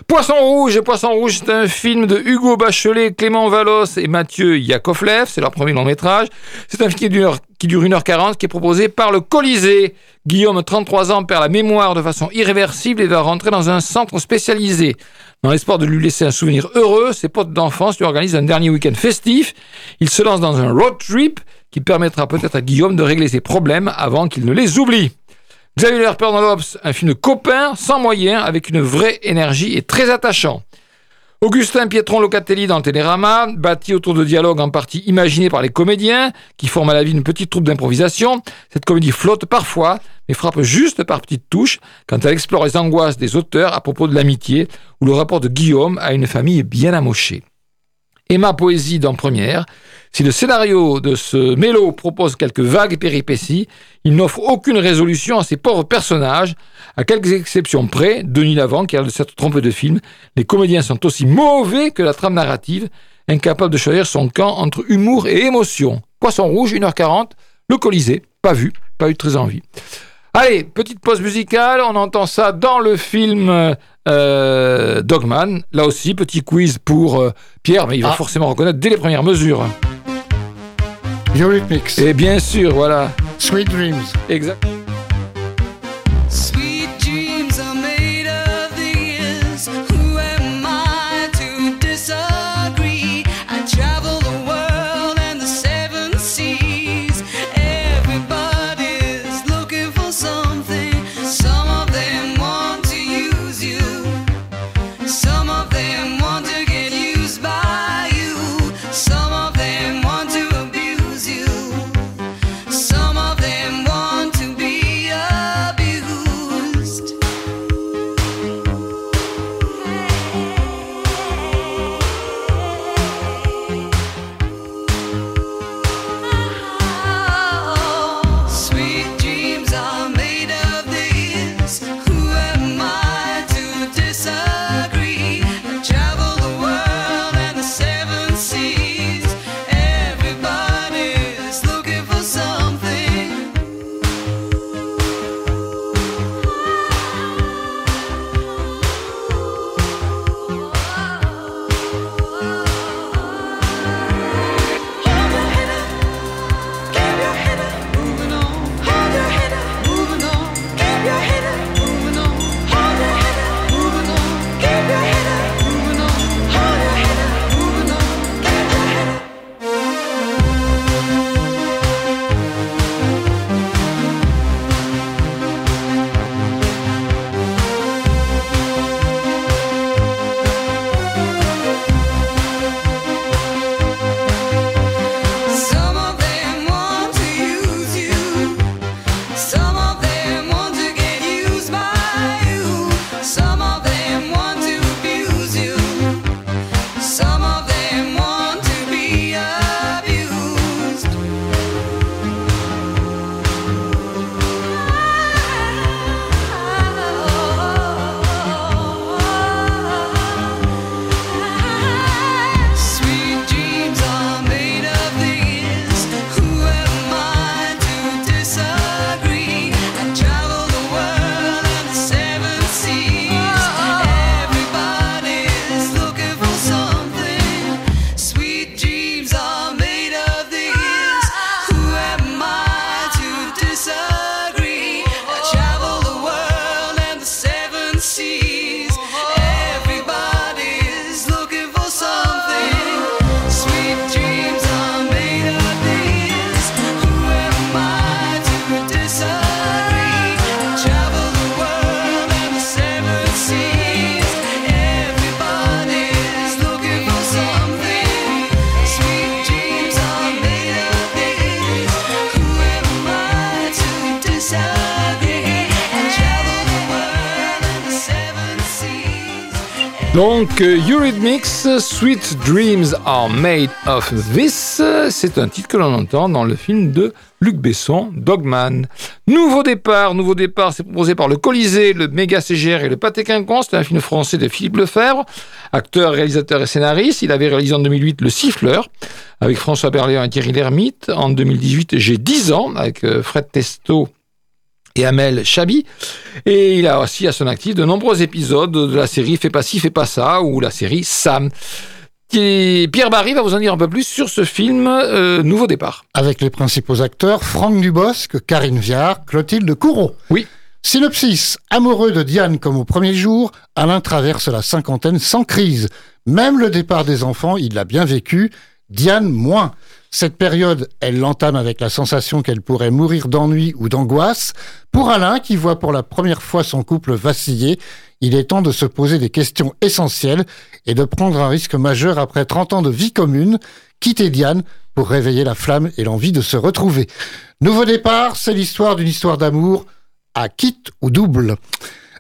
Poisson Rouge, Poisson Rouge, c'est un film de Hugo Bachelet, Clément Valos et Mathieu Yakovlev, c'est leur premier long métrage. C'est un film qui dure, qui dure 1h40, qui est proposé par le Colisée. Guillaume, 33 ans, perd la mémoire de façon irréversible et va rentrer dans un centre spécialisé. Dans l'espoir de lui laisser un souvenir heureux, ses potes d'enfance lui organisent un dernier week-end festif. Il se lance dans un road trip qui permettra peut-être à Guillaume de régler ses problèmes avant qu'il ne les oublie. Xavier Lerper dans un film copain, sans moyens, avec une vraie énergie et très attachant. Augustin Pietron Locatelli dans le Télérama, bâti autour de dialogues en partie imaginés par les comédiens, qui forment à la vie une petite troupe d'improvisation. Cette comédie flotte parfois, mais frappe juste par petites touches quand elle explore les angoisses des auteurs à propos de l'amitié ou le rapport de Guillaume à une famille bien amochée. Emma Poésie dans Première. Si le scénario de ce mélo propose quelques vagues péripéties, il n'offre aucune résolution à ces pauvres personnages, à quelques exceptions près, Denis Lavant qui a de s'être trompé de film, les comédiens sont aussi mauvais que la trame narrative, incapable de choisir son camp entre humour et émotion. Poisson rouge, 1h40, le Colisée, pas vu, pas eu très envie. Allez, petite pause musicale, on entend ça dans le film euh, Dogman. Là aussi, petit quiz pour euh, Pierre, mais il va ah. forcément reconnaître dès les premières mesures. Eurythmics. Et bien sûr, voilà. Sweet Dreams. Exact. Donc, euh, Eurythmics, Sweet Dreams Are Made of This, c'est un titre que l'on entend dans le film de Luc Besson, Dogman. Nouveau départ, nouveau départ, c'est proposé par le Colisée, le Méga CGR et le Pâté Quinconce. C'est un film français de Philippe Lefebvre, acteur, réalisateur et scénariste. Il avait réalisé en 2008 Le Siffleur avec François Berléand et Thierry Lhermitte. En 2018, J'ai 10 ans avec euh, Fred Testo et Amel Chabi. Et il a aussi à son actif de nombreux épisodes de la série Fais pas ci, fais pas ça, ou la série Sam. Pierre Barry va vous en dire un peu plus sur ce film euh, Nouveau Départ. Avec les principaux acteurs Franck Dubosc, Karine Viard, Clotilde Courreau. Oui. Synopsis. Amoureux de Diane comme au premier jour, Alain traverse la cinquantaine sans crise. Même le départ des enfants, il l'a bien vécu. Diane, moins. Cette période, elle l'entame avec la sensation qu'elle pourrait mourir d'ennui ou d'angoisse. Pour Alain, qui voit pour la première fois son couple vaciller, il est temps de se poser des questions essentielles et de prendre un risque majeur après 30 ans de vie commune, quitter Diane pour réveiller la flamme et l'envie de se retrouver. Nouveau départ, c'est l'histoire d'une histoire d'amour à quitte ou double.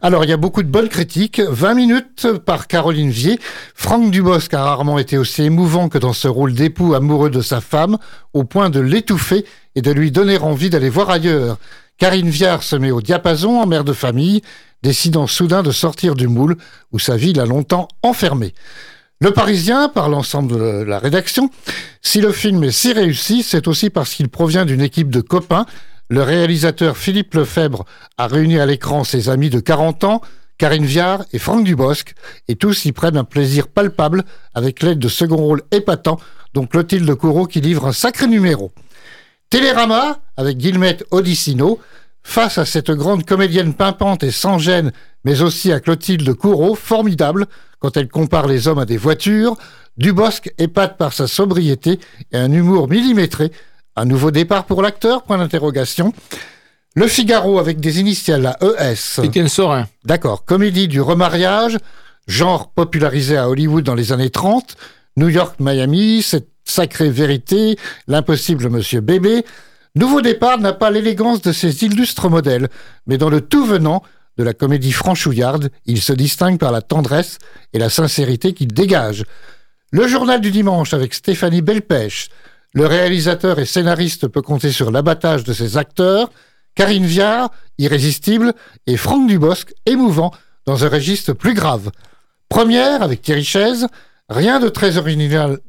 Alors, il y a beaucoup de bonnes critiques. 20 minutes par Caroline Vier. Franck Dubosc a rarement été aussi émouvant que dans ce rôle d'époux amoureux de sa femme, au point de l'étouffer et de lui donner envie d'aller voir ailleurs. Karine Viard se met au diapason en mère de famille, décidant soudain de sortir du moule où sa vie l'a longtemps enfermée. Le Parisien, par l'ensemble de la rédaction, si le film est si réussi, c'est aussi parce qu'il provient d'une équipe de copains le réalisateur Philippe Lefebvre a réuni à l'écran ses amis de 40 ans, Karine Viard et Franck Dubosc, et tous y prennent un plaisir palpable avec l'aide de second rôle épatants, dont Clotilde Courreau qui livre un sacré numéro. Télérama, avec Guillemette Odissino, face à cette grande comédienne pimpante et sans gêne, mais aussi à Clotilde Courreau, formidable quand elle compare les hommes à des voitures, Dubosc épate par sa sobriété et un humour millimétré un nouveau départ pour l'acteur? Point d'interrogation. Le Figaro avec des initiales à ES. Étienne Sorin. D'accord. Comédie du remariage, genre popularisé à Hollywood dans les années 30. New York, Miami, cette sacrée vérité, l'impossible Monsieur Bébé. Nouveau départ n'a pas l'élégance de ses illustres modèles, mais dans le tout venant de la comédie franchouillarde, il se distingue par la tendresse et la sincérité qu'il dégage. Le journal du dimanche avec Stéphanie Belpèche, le réalisateur et scénariste peut compter sur l'abattage de ses acteurs, Karine Viard, irrésistible, et Franck Dubosc, émouvant, dans un registre plus grave. Première, avec Thierry Chaise, rien de très original,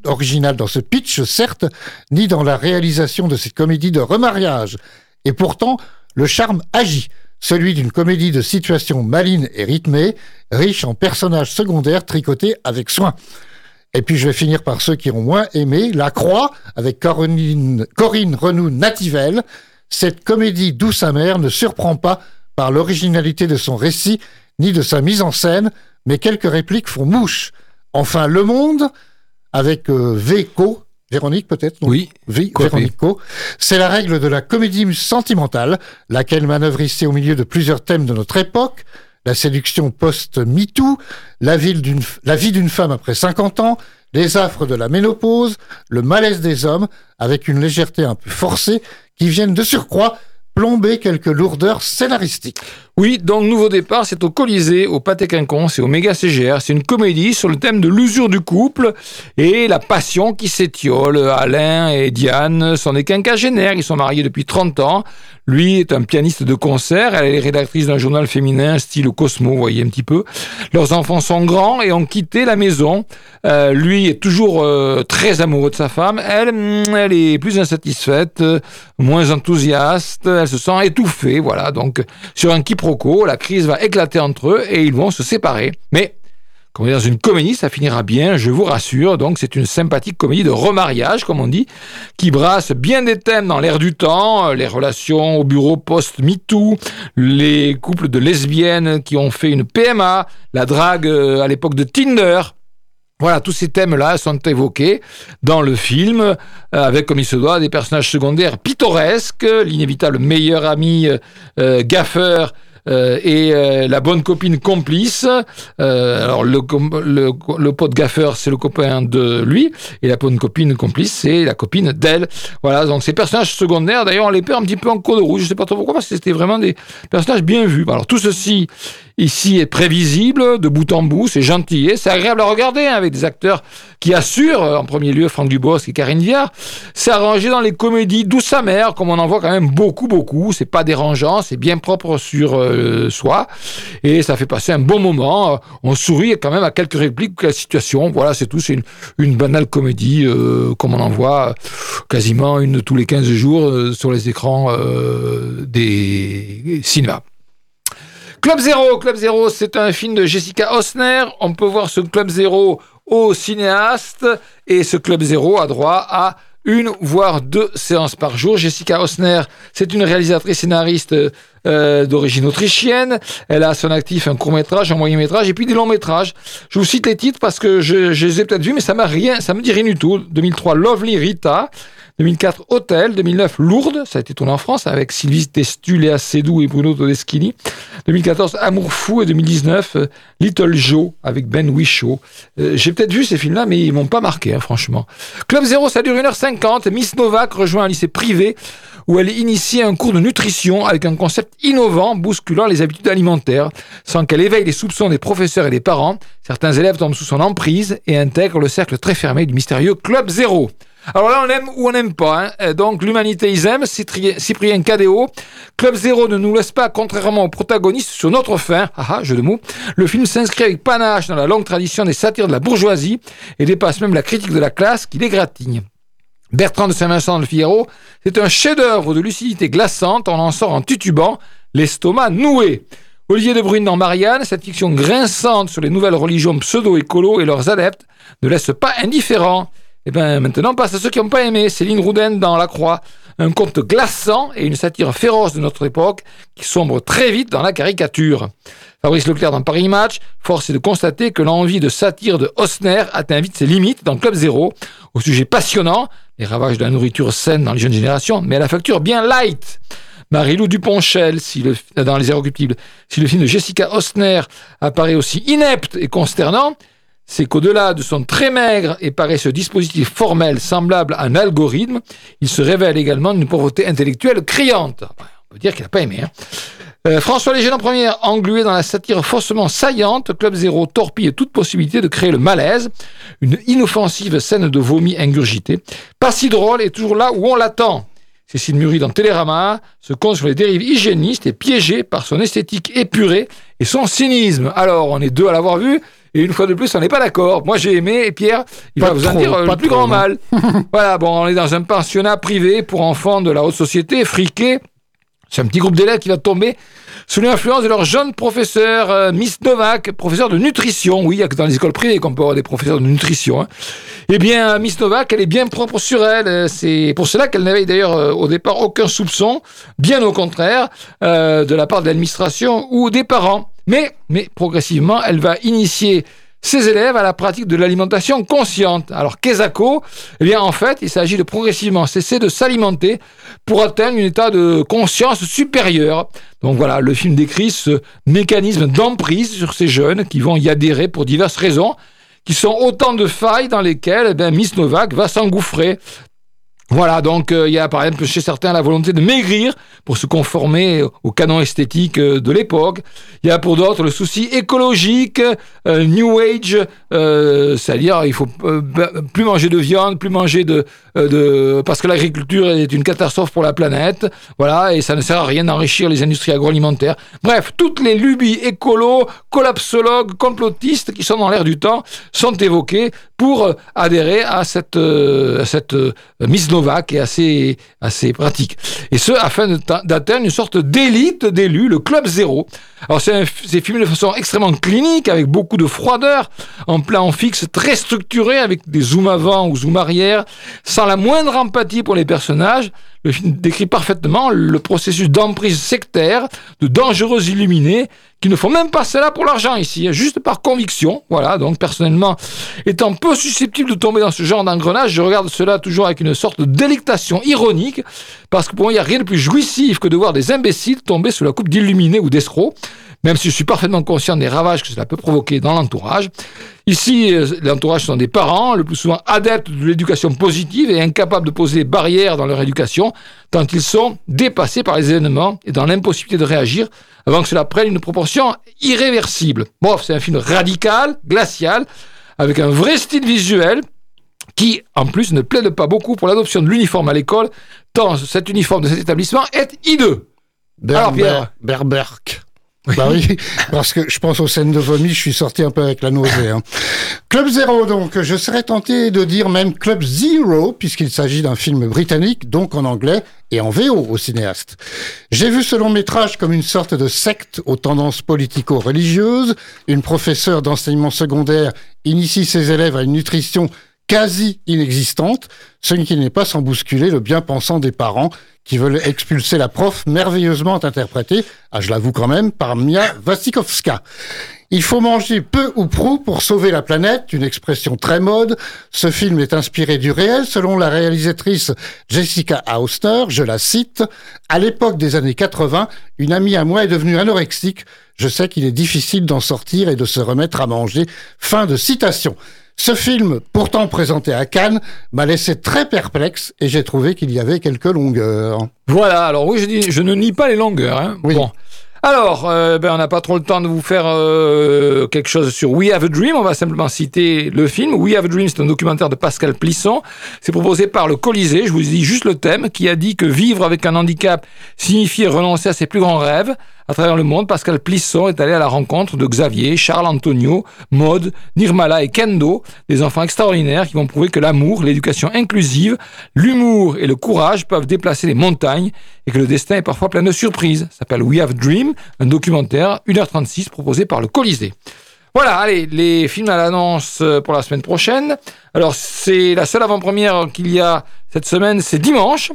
dans ce pitch, certes, ni dans la réalisation de cette comédie de remariage. Et pourtant, le charme agit, celui d'une comédie de situation maline et rythmée, riche en personnages secondaires tricotés avec soin. Et puis je vais finir par ceux qui ont moins aimé. La Croix, avec Corinne, Corinne Renou-Nativelle. Cette comédie douce amère ne surprend pas par l'originalité de son récit, ni de sa mise en scène, mais quelques répliques font mouche. Enfin, Le Monde, avec euh, Véco, Véronique peut-être Oui. V, Véronique Co. C'est la règle de la comédie sentimentale, laquelle manœuvre ici au milieu de plusieurs thèmes de notre époque, la séduction post-MeToo, la, vie d'une femme après 50 ans, les affres de la ménopause, le malaise des hommes, avec une légèreté un peu forcée, qui viennent de surcroît plomber quelques lourdeurs scénaristiques. Oui, donc Nouveau Départ, c'est au Colisée, au Pâté Quinconce et au Méga CGR. C'est une comédie sur le thème de l'usure du couple et la passion qui s'étiole. Alain et Diane sont des quinquagénaires, ils sont mariés depuis 30 ans. Lui est un pianiste de concert, elle est rédactrice d'un journal féminin style Cosmo, vous voyez un petit peu. Leurs enfants sont grands et ont quitté la maison. Euh, lui est toujours euh, très amoureux de sa femme. Elle, mm, elle est plus insatisfaite, moins enthousiaste, elle se sent étouffée, voilà. Donc sur un qui la crise va éclater entre eux et ils vont se séparer. Mais comme dans une comédie, ça finira bien, je vous rassure. Donc c'est une sympathique comédie de remariage, comme on dit, qui brasse bien des thèmes dans l'air du temps, les relations au bureau post-MeToo, les couples de lesbiennes qui ont fait une PMA, la drague euh, à l'époque de Tinder. Voilà, tous ces thèmes-là sont évoqués dans le film, euh, avec, comme il se doit, des personnages secondaires pittoresques, l'inévitable meilleur ami euh, gaffeur euh, et euh, la bonne copine complice. Euh, alors le, le, le pote gaffeur, c'est le copain de lui, et la bonne copine complice, c'est la copine d'elle. Voilà, donc ces personnages secondaires, d'ailleurs, on les perd un petit peu en cours de rouge. Je sais pas trop pourquoi, parce que c'était vraiment des personnages bien vus. Alors tout ceci ici est prévisible de bout en bout, c'est gentil, c'est agréable à regarder hein, avec des acteurs qui assurent, euh, en premier lieu Franck Dubosc et Karine Viard. C'est arrangé dans les comédies douce amère, comme on en voit quand même beaucoup, beaucoup. C'est pas dérangeant, c'est bien propre sur euh, soi et ça fait passer un bon moment. On sourit quand même à quelques répliques, la situation. Voilà, c'est tout. C'est une, une, banale comédie euh, comme on en voit quasiment une tous les 15 jours sur les écrans des cinémas. Club Zéro, Club Zéro, c'est un film de Jessica Osner. On peut voir ce Club Zéro au cinéaste et ce Club Zéro a droit à une voire deux séances par jour. Jessica Osner, c'est une réalisatrice scénariste euh, d'origine autrichienne. Elle a à son actif un court métrage, un moyen métrage et puis des longs métrages. Je vous cite les titres parce que je, je les ai peut-être vus, mais ça m'a rien, me dit rien du tout. 2003, Lovely Rita. 2004, Hôtel. 2009, Lourdes. Ça a été tourné en France avec Sylvie Testu, Léa Seydoux et Bruno Todeschini. 2014, Amour fou. Et 2019, euh, Little Joe avec Ben Whishaw. Euh, j'ai peut-être vu ces films-là, mais ils m'ont pas marqué, hein, franchement. Club Zéro, ça dure 1h50. Miss Novak rejoint un lycée privé où elle initie un cours de nutrition avec un concept innovant bousculant les habitudes alimentaires, sans qu'elle éveille les soupçons des professeurs et des parents. Certains élèves tombent sous son emprise et intègrent le cercle très fermé du mystérieux Club Zéro. Alors là, on aime ou on n'aime pas. Hein. Donc l'humanité, ils aiment. Cyprien Cadéo. Club Zéro ne nous laisse pas, contrairement aux protagonistes, sur notre fin. Ah, ah jeu de mots. Le film s'inscrit avec panache dans la longue tradition des satires de la bourgeoisie et dépasse même la critique de la classe qui l'égratigne. Bertrand de Saint-Vincent de Figaro, c'est un chef-d'œuvre de lucidité glaçante. On en sort en tutubant, l'estomac noué. Olivier de Bruyne dans Marianne, cette fiction grinçante sur les nouvelles religions pseudo-écolo et leurs adeptes ne laisse pas indifférent. Et eh bien maintenant, passe à ceux qui n'ont pas aimé. Céline Rouden dans La Croix. Un conte glaçant et une satire féroce de notre époque qui sombre très vite dans la caricature. Fabrice Leclerc dans Paris Match, force est de constater que l'envie de satire de Osner atteint vite ses limites dans Club Zéro, au sujet passionnant, les ravages de la nourriture saine dans les jeunes générations, mais à la facture bien light. Marie-Lou Duponchel, si dans Les Irrecuptibles, si le film de Jessica Osner apparaît aussi inepte et consternant, c'est qu'au-delà de son très maigre et paresseux dispositif formel semblable à un algorithme, il se révèle également d'une pauvreté intellectuelle criante. On peut dire qu'il n'a pas aimé. Hein. Euh, François Léger en première, englué dans la satire faussement saillante, Club Zéro torpille toute possibilité de créer le malaise, une inoffensive scène de vomi ingurgité, pas si drôle et toujours là où on l'attend. Cécile Muri dans Télérama se compte sur les dérives hygiénistes et piégé par son esthétique épurée et son cynisme. Alors, on est deux à l'avoir vu, et une fois de plus, on n'est pas d'accord. Moi, j'ai aimé, et Pierre, il va vous en dire le plus grand mal. *laughs* voilà, bon, on est dans un pensionnat privé pour enfants de la haute société, friqués. C'est un petit groupe d'élèves qui va tomber sous l'influence de leur jeune professeur, euh, Miss Novak, professeur de nutrition. Oui, il y a que dans les écoles privées qu'on peut avoir des professeurs de nutrition. Hein. Eh bien, Miss Novak, elle est bien propre sur elle. Euh, c'est pour cela qu'elle n'avait d'ailleurs euh, au départ aucun soupçon, bien au contraire, de la part de l'administration ou des parents. Mais, mais progressivement, elle va initier ses élèves à la pratique de l'alimentation consciente. Alors, Kesako, eh bien, en fait, il s'agit de progressivement cesser de s'alimenter pour atteindre un état de conscience supérieure. Donc voilà, le film décrit ce mécanisme d'emprise sur ces jeunes qui vont y adhérer pour diverses raisons, qui sont autant de failles dans lesquelles eh Miss Novak va s'engouffrer. Voilà, donc euh, il y a par exemple chez certains la volonté de maigrir pour se conformer au canon esthétique euh, de l'époque. Il y a pour d'autres le souci écologique, euh, New Age, c'est-à-dire il faut plus manger de viande, plus manger de, parce que l'agriculture est une catastrophe pour la planète. Voilà, et ça ne sert à rien d'enrichir les industries agroalimentaires. Bref, toutes les lubies écolos, collapsologues, complotistes qui sont dans l'air du temps sont évoquées pour adhérer à cette, à cette mise Est assez, assez pratique. Et ce, afin d'atteindre une sorte d'élite d'élus, le Club Zéro. Alors, c'est filmé de façon extrêmement clinique, avec beaucoup de froideur, en plan fixe, très structuré, avec des zooms avant ou zooms arrière, sans la moindre empathie pour les personnages. Le décrit parfaitement le processus d'emprise sectaire, de dangereux illuminés, qui ne font même pas cela pour l'argent ici, hein, juste par conviction. Voilà, donc personnellement, étant peu susceptible de tomber dans ce genre d'engrenage, je regarde cela toujours avec une sorte de délectation ironique, parce que pour moi, il n'y a rien de plus jouissif que de voir des imbéciles tomber sous la coupe d'illuminés ou d'escrocs, même si je suis parfaitement conscient des ravages que cela peut provoquer dans l'entourage. Ici, euh, l'entourage sont des parents, le plus souvent adeptes de l'éducation positive et incapables de poser des barrières dans leur éducation, tant ils sont dépassés par les événements et dans l'impossibilité de réagir avant que cela prenne une proportion irréversible. Bref, c'est un film radical, glacial, avec un vrai style visuel qui, en plus, ne plaide pas beaucoup pour l'adoption de l'uniforme à l'école, tant cet uniforme de cet établissement est hideux. Alors, Pierre Berberk. Bah oui, parce que je pense aux scènes de vomi, je suis sorti un peu avec la nausée. Hein. Club Zero, donc, je serais tenté de dire même Club Zero, puisqu'il s'agit d'un film britannique, donc en anglais et en VO au cinéaste. J'ai vu ce long métrage comme une sorte de secte aux tendances politico-religieuses. Une professeure d'enseignement secondaire initie ses élèves à une nutrition quasi inexistante, ce qui n'est pas sans bousculer le bien-pensant des parents qui veulent expulser la prof merveilleusement interprétée, ah, je l'avoue quand même, par Mia Wasikowska. Il faut manger peu ou prou pour sauver la planète, une expression très mode. Ce film est inspiré du réel, selon la réalisatrice Jessica Auster, je la cite. À l'époque des années 80, une amie à moi est devenue anorexique. Je sais qu'il est difficile d'en sortir et de se remettre à manger. Fin de citation. Ce film, pourtant présenté à Cannes, m'a laissé très perplexe et j'ai trouvé qu'il y avait quelques longueurs. Voilà, alors oui, je, dis, je ne nie pas les longueurs. Hein. Oui. Bon. Alors, euh, ben, on n'a pas trop le temps de vous faire euh, quelque chose sur We Have a Dream. On va simplement citer le film. We Have a Dream, c'est un documentaire de Pascal Plisson. C'est proposé par le Colisée. Je vous dis juste le thème, qui a dit que vivre avec un handicap signifiait renoncer à ses plus grands rêves. À travers le monde, Pascal Plisson est allé à la rencontre de Xavier, Charles Antonio, Maud, Nirmala et Kendo, des enfants extraordinaires qui vont prouver que l'amour, l'éducation inclusive, l'humour et le courage peuvent déplacer les montagnes et que le destin est parfois plein de surprises. Ça s'appelle We Have Dream, un documentaire 1h36 proposé par le Colisée. Voilà, allez, les films à l'annonce pour la semaine prochaine. Alors, c'est la seule avant-première qu'il y a cette semaine, c'est dimanche.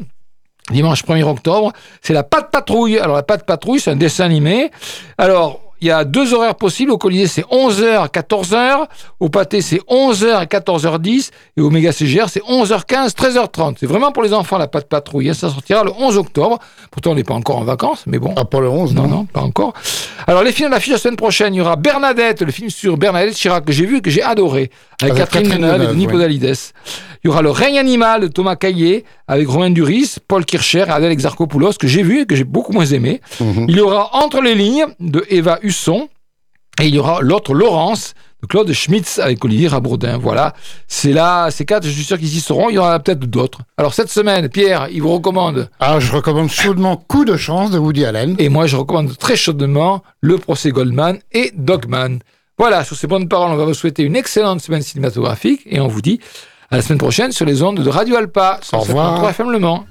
Dimanche 1er octobre, c'est la Patte Patrouille. Alors la Patte Patrouille, c'est un dessin animé. Alors, il y a deux horaires possibles. Au Colisée, c'est 11h, 14h. Au Pâté, c'est 11h, 14h10. Et au Méga CGR, c'est 11h15, 13h30. C'est vraiment pour les enfants, la Patte Patrouille. Ça sortira le 11 octobre. Pourtant, on n'est pas encore en vacances, mais bon. Ah, pas le 11, Non, non, non, pas encore. Alors, les films de l'affiche la semaine prochaine, il y aura Bernadette, le film sur Bernadette Chirac que j'ai vu et que j'ai adoré, avec, Avec Catherine Catherine Deneuve et Denis ouais. Podalides. Il y aura Le règne animal de Thomas Caillé, avec Romain Duris, Paul Kircher et Adèle Exarchopoulos, que j'ai vu et que j'ai beaucoup moins aimé. Mhm. Il y aura Entre les lignes de Eva Husson. Et il y aura l'autre Laurence de Claude Schmitz avec Olivier Rabourdin. Voilà, c'est là, ces quatre, je suis sûr qu'ils y seront. Il y en aura peut-être d'autres. Alors cette semaine, Pierre, il vous recommande Ah, je recommande chaudement Coup de chance de Woody Allen. et moi, je recommande très chaudement le procès Goldman et Dogman. Voilà, sur ces bonnes paroles, on va vous souhaiter une excellente semaine cinématographique et on vous dit à la semaine prochaine sur les ondes de Radio Alpa. Au revoir. FM Le Mans.